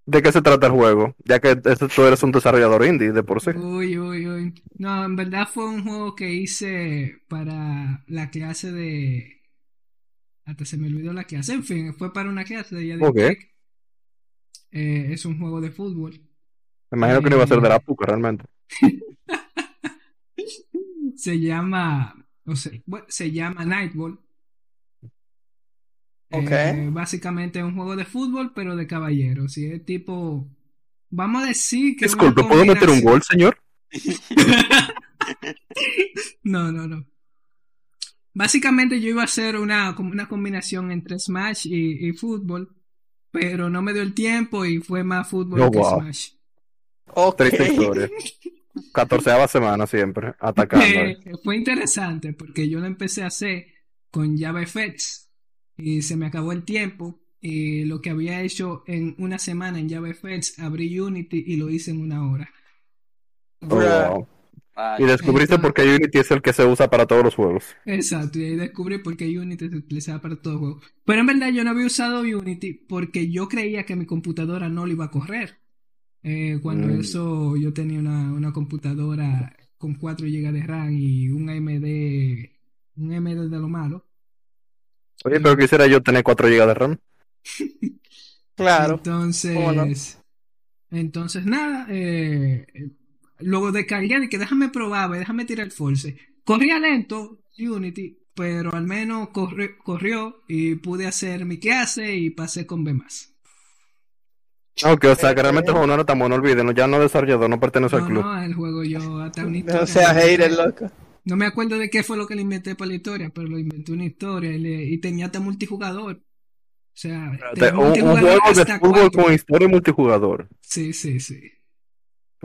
¿De qué se trata el juego? Ya que tú eres un desarrollador indie de por sí. Uy, uy, uy. No, en verdad fue un juego que hice para la clase de... Hasta se me olvidó la clase. En fin, fue para una clase de Yadier Ok. Tech. Eh, es un juego de fútbol. Me imagino que no iba a ser de la Eh, puca realmente. Se llama... O sea, bueno, se llama Nightball. Ok. Eh, básicamente es un juego de fútbol, pero de caballeros. Y es tipo... Vamos a decir que... Disculpe, ¿puedo meter un gol, señor? No, no, no. Básicamente yo iba a hacer una, como una combinación entre Smash y, y fútbol, pero no me dio el tiempo y fue más fútbol Oh, que wow. Smash. Ok. Triste historia. Catorceava semana siempre, atacando. Eh, fue interesante porque yo lo empecé a hacer con JavaFX y se me acabó el tiempo y lo que había hecho en una semana en JavaFX abrí Unity y lo hice en una hora. Oh, wow. Y descubriste Entonces- por qué Unity es el que se usa para todos los juegos. Exacto, y ahí descubrí por qué Unity se utilizaba para todo juego. Pero en verdad yo no había usado Unity porque yo creía que mi computadora no lo iba a correr. Eh, cuando Mm. eso yo tenía una, una computadora con 4 GB de RAM y un AMD, un AMD de lo malo. Oye, pero quisiera yo tener 4 GB de RAM. Claro. Entonces, entonces nada, eh, luego de que déjame probar, ve, déjame tirar el force. Corría lento Unity, pero al menos corri- corrió y pude hacer mi clase y pasé con B+. Ok, o sea que realmente el juego no era tan bueno, olvídenlo. Ya no desarrollador, no pertenece al No, club. no, el juego yo hasta historia. No sea hater, loco. No me acuerdo de qué fue lo que le inventé para la historia, pero lo inventé una historia y, le- y tenía hasta multijugador. O sea, un, un juego de fútbol cuatro. con historia y multijugador. Sí, sí, sí.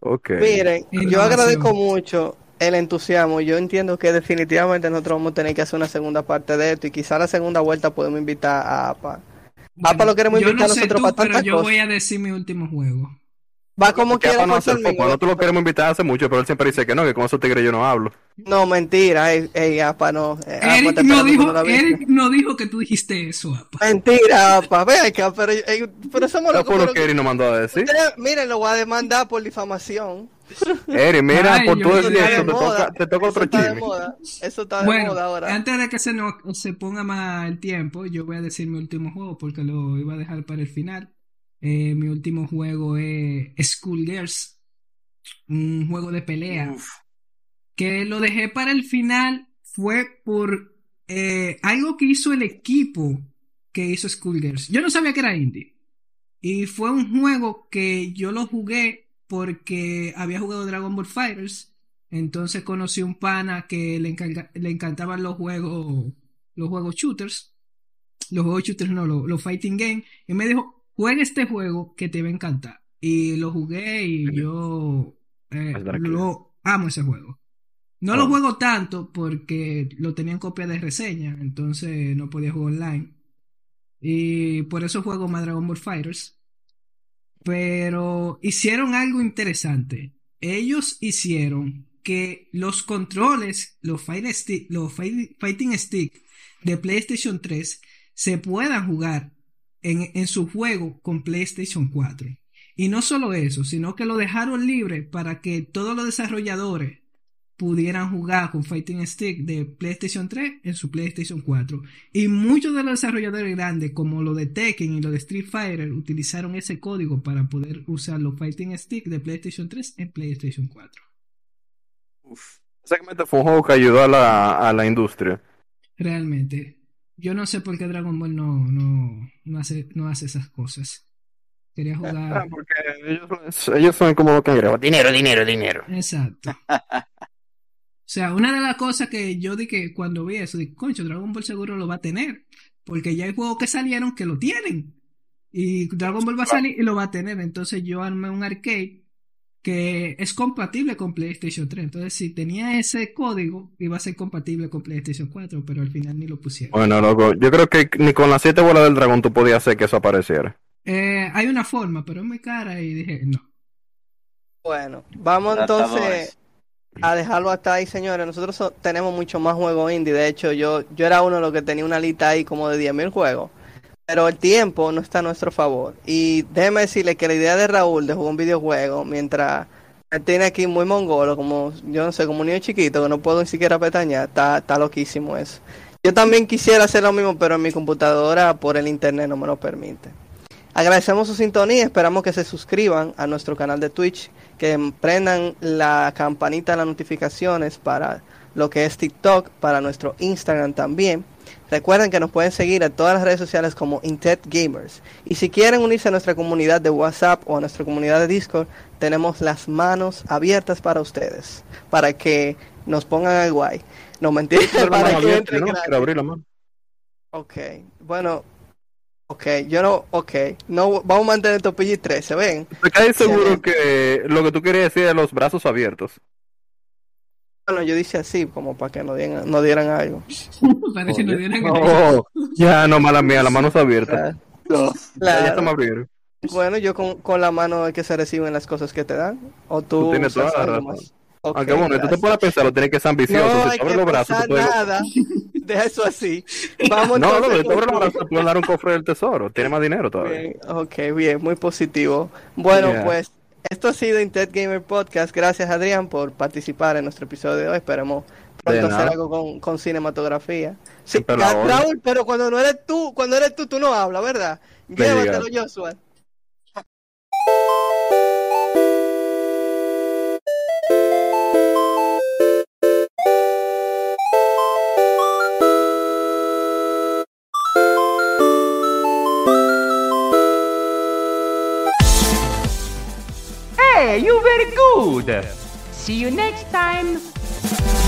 Ok. Miren, yo agradezco mucho el entusiasmo. Yo entiendo que definitivamente nosotros vamos a tener que hacer una segunda parte de esto y quizá la segunda vuelta podemos invitar a APA. APA lo queremos invitar no sé nosotros tú, para pero yo cosas. voy a decir mi último juego. Va como Que quiera APA no hace poco. Nosotros lo queremos invitar hace mucho, pero él siempre dice que no, que con esos tigres yo no hablo. No, mentira, ey, ey, APA no. Eh, APA Eric está no, dijo. Eric no dijo que tú dijiste eso, apa. Mentira, APA, ven acá, pero, ey, pero somos Eso locos. pero- que Eri nos mandó a decir. Ustedes, Miren, lo voy a demandar por difamación. Eri, mira, Ay, por yo- eso, de te toca, te toca Eso otro está de chisme. moda. Eso está de Bueno, moda ahora. antes de que se, nos, se ponga más el tiempo, yo voy a decir mi último juego porque lo iba a dejar para el final. Eh, mi último juego es Schoolgirls, un juego de pelea. uf. que lo dejé para el final fue por eh, algo que hizo el equipo que hizo Schoolgirls. Yo no sabía que era indie. Y fue un juego que yo lo jugué porque había jugado Dragon Ball Fighters. Entonces conocí un pana que le, encarga- le encantaban los juegos, los juegos shooters. Los juegos shooters no, los, los fighting game. Y me dijo, juega este juego que te va a encantar. Y lo jugué y yo eh, lo amo ese juego. No Oh. lo juego tanto porque lo tenía en copia de reseña, entonces no podía jugar online. Y por eso juego más Dragon Ball Fighters. Pero hicieron algo interesante. Ellos hicieron que los controles, los, fight stick- los fight- Fighting Stick de PlayStation 3 se puedan jugar en, en su juego con PlayStation 4. Y no solo eso, sino que lo dejaron libre para que todos los desarrolladores pudieran jugar con Fighting Stick de PlayStation 3 en su PlayStation 4. Y muchos de los desarrolladores grandes, como lo de Tekken y lo de Street Fighter, utilizaron ese código para poder usar los Fighting Stick de PlayStation 3 en PlayStation 4. Básicamente fue un juego que ayudó a la, a la industria. Realmente. Yo no sé por qué Dragon Ball no, no, no, hace, no hace esas cosas. Quería Ah, jugar. porque ellos, ellos son como los cangrejos. Dinero, dinero, dinero. Exacto. O sea, una de las cosas que yo di que cuando vi eso, dije, concho, Dragon Ball seguro lo va a tener. Porque ya hay juegos que salieron que lo tienen. Y Dragon Ball va a salir y lo va a tener. Entonces yo armé un arcade que es compatible con PlayStation 3. Entonces si tenía ese código, iba a ser compatible con PlayStation 4, pero al final ni lo pusieron. Bueno, loco, yo creo que ni con las siete bolas del dragón tú podías hacer que eso apareciera. Eh, hay una forma, pero es muy cara y dije, no. Bueno, vamos entonces a dejarlo hasta ahí, señores. Nosotros so- tenemos mucho más juegos indie. De hecho, yo, yo era uno de los que tenía una lista ahí como de 10.000 juegos. Pero el tiempo no está a nuestro favor. Y déjeme decirle que la idea de Raúl de jugar un videojuego mientras tiene aquí muy mongolo, como yo no sé, como un niño chiquito que no puedo ni siquiera pestañear, está, está loquísimo eso. Yo también quisiera hacer lo mismo, pero en mi computadora por el internet no me lo permite. Agradecemos su sintonía, esperamos que se suscriban a nuestro canal de Twitch, que prendan la campanita de las notificaciones para lo que es TikTok, para nuestro Instagram también. Recuerden que nos pueden seguir en todas las redes sociales como Intet Gamers. Y si quieren unirse a nuestra comunidad de WhatsApp o a nuestra comunidad de Discord, tenemos las manos abiertas para ustedes, para que nos pongan al guay. No mentira, Pero la para que abierta, ¿no? Quiero abrir la mano. Ok, bueno, ok, yo no, ok, no, vamos a mantener tu PG-13, ven. Te caes seguro que lo que tú querías decir es los brazos abiertos. Bueno, yo dice así, como para que no dieran, no dieran algo. Parece que no dieron Oh, ya, no, mala mía, las manos abiertas. Claro. Ya, ya Claro. estamos abriendo. Bueno, yo con, con la mano es que se reciben las cosas que te dan. O tú, Tú tienes toda la algo razón. más. Ok, Aunque bueno, tú te gracias. pones a pensar, lo tienes que ser ambicioso. No si tú abres los brazos, tú puedes... nada. Deja eso así. Vamos No, no, tú abres los brazos, te pueden dar un cofre del tesoro. Tiene más dinero todavía. Bien, ok, bien, muy positivo. Bueno, Yeah. pues esto ha sido Intet Gamer Podcast. Gracias, Adrián, por participar en nuestro episodio de hoy. Esperemos pronto hacer algo con, con cinematografía. Sí. Raúl, pero cuando no eres tú, cuando eres tú, tú no hablas, ¿verdad? Llévatelo. Joshua. You very good. See you next time.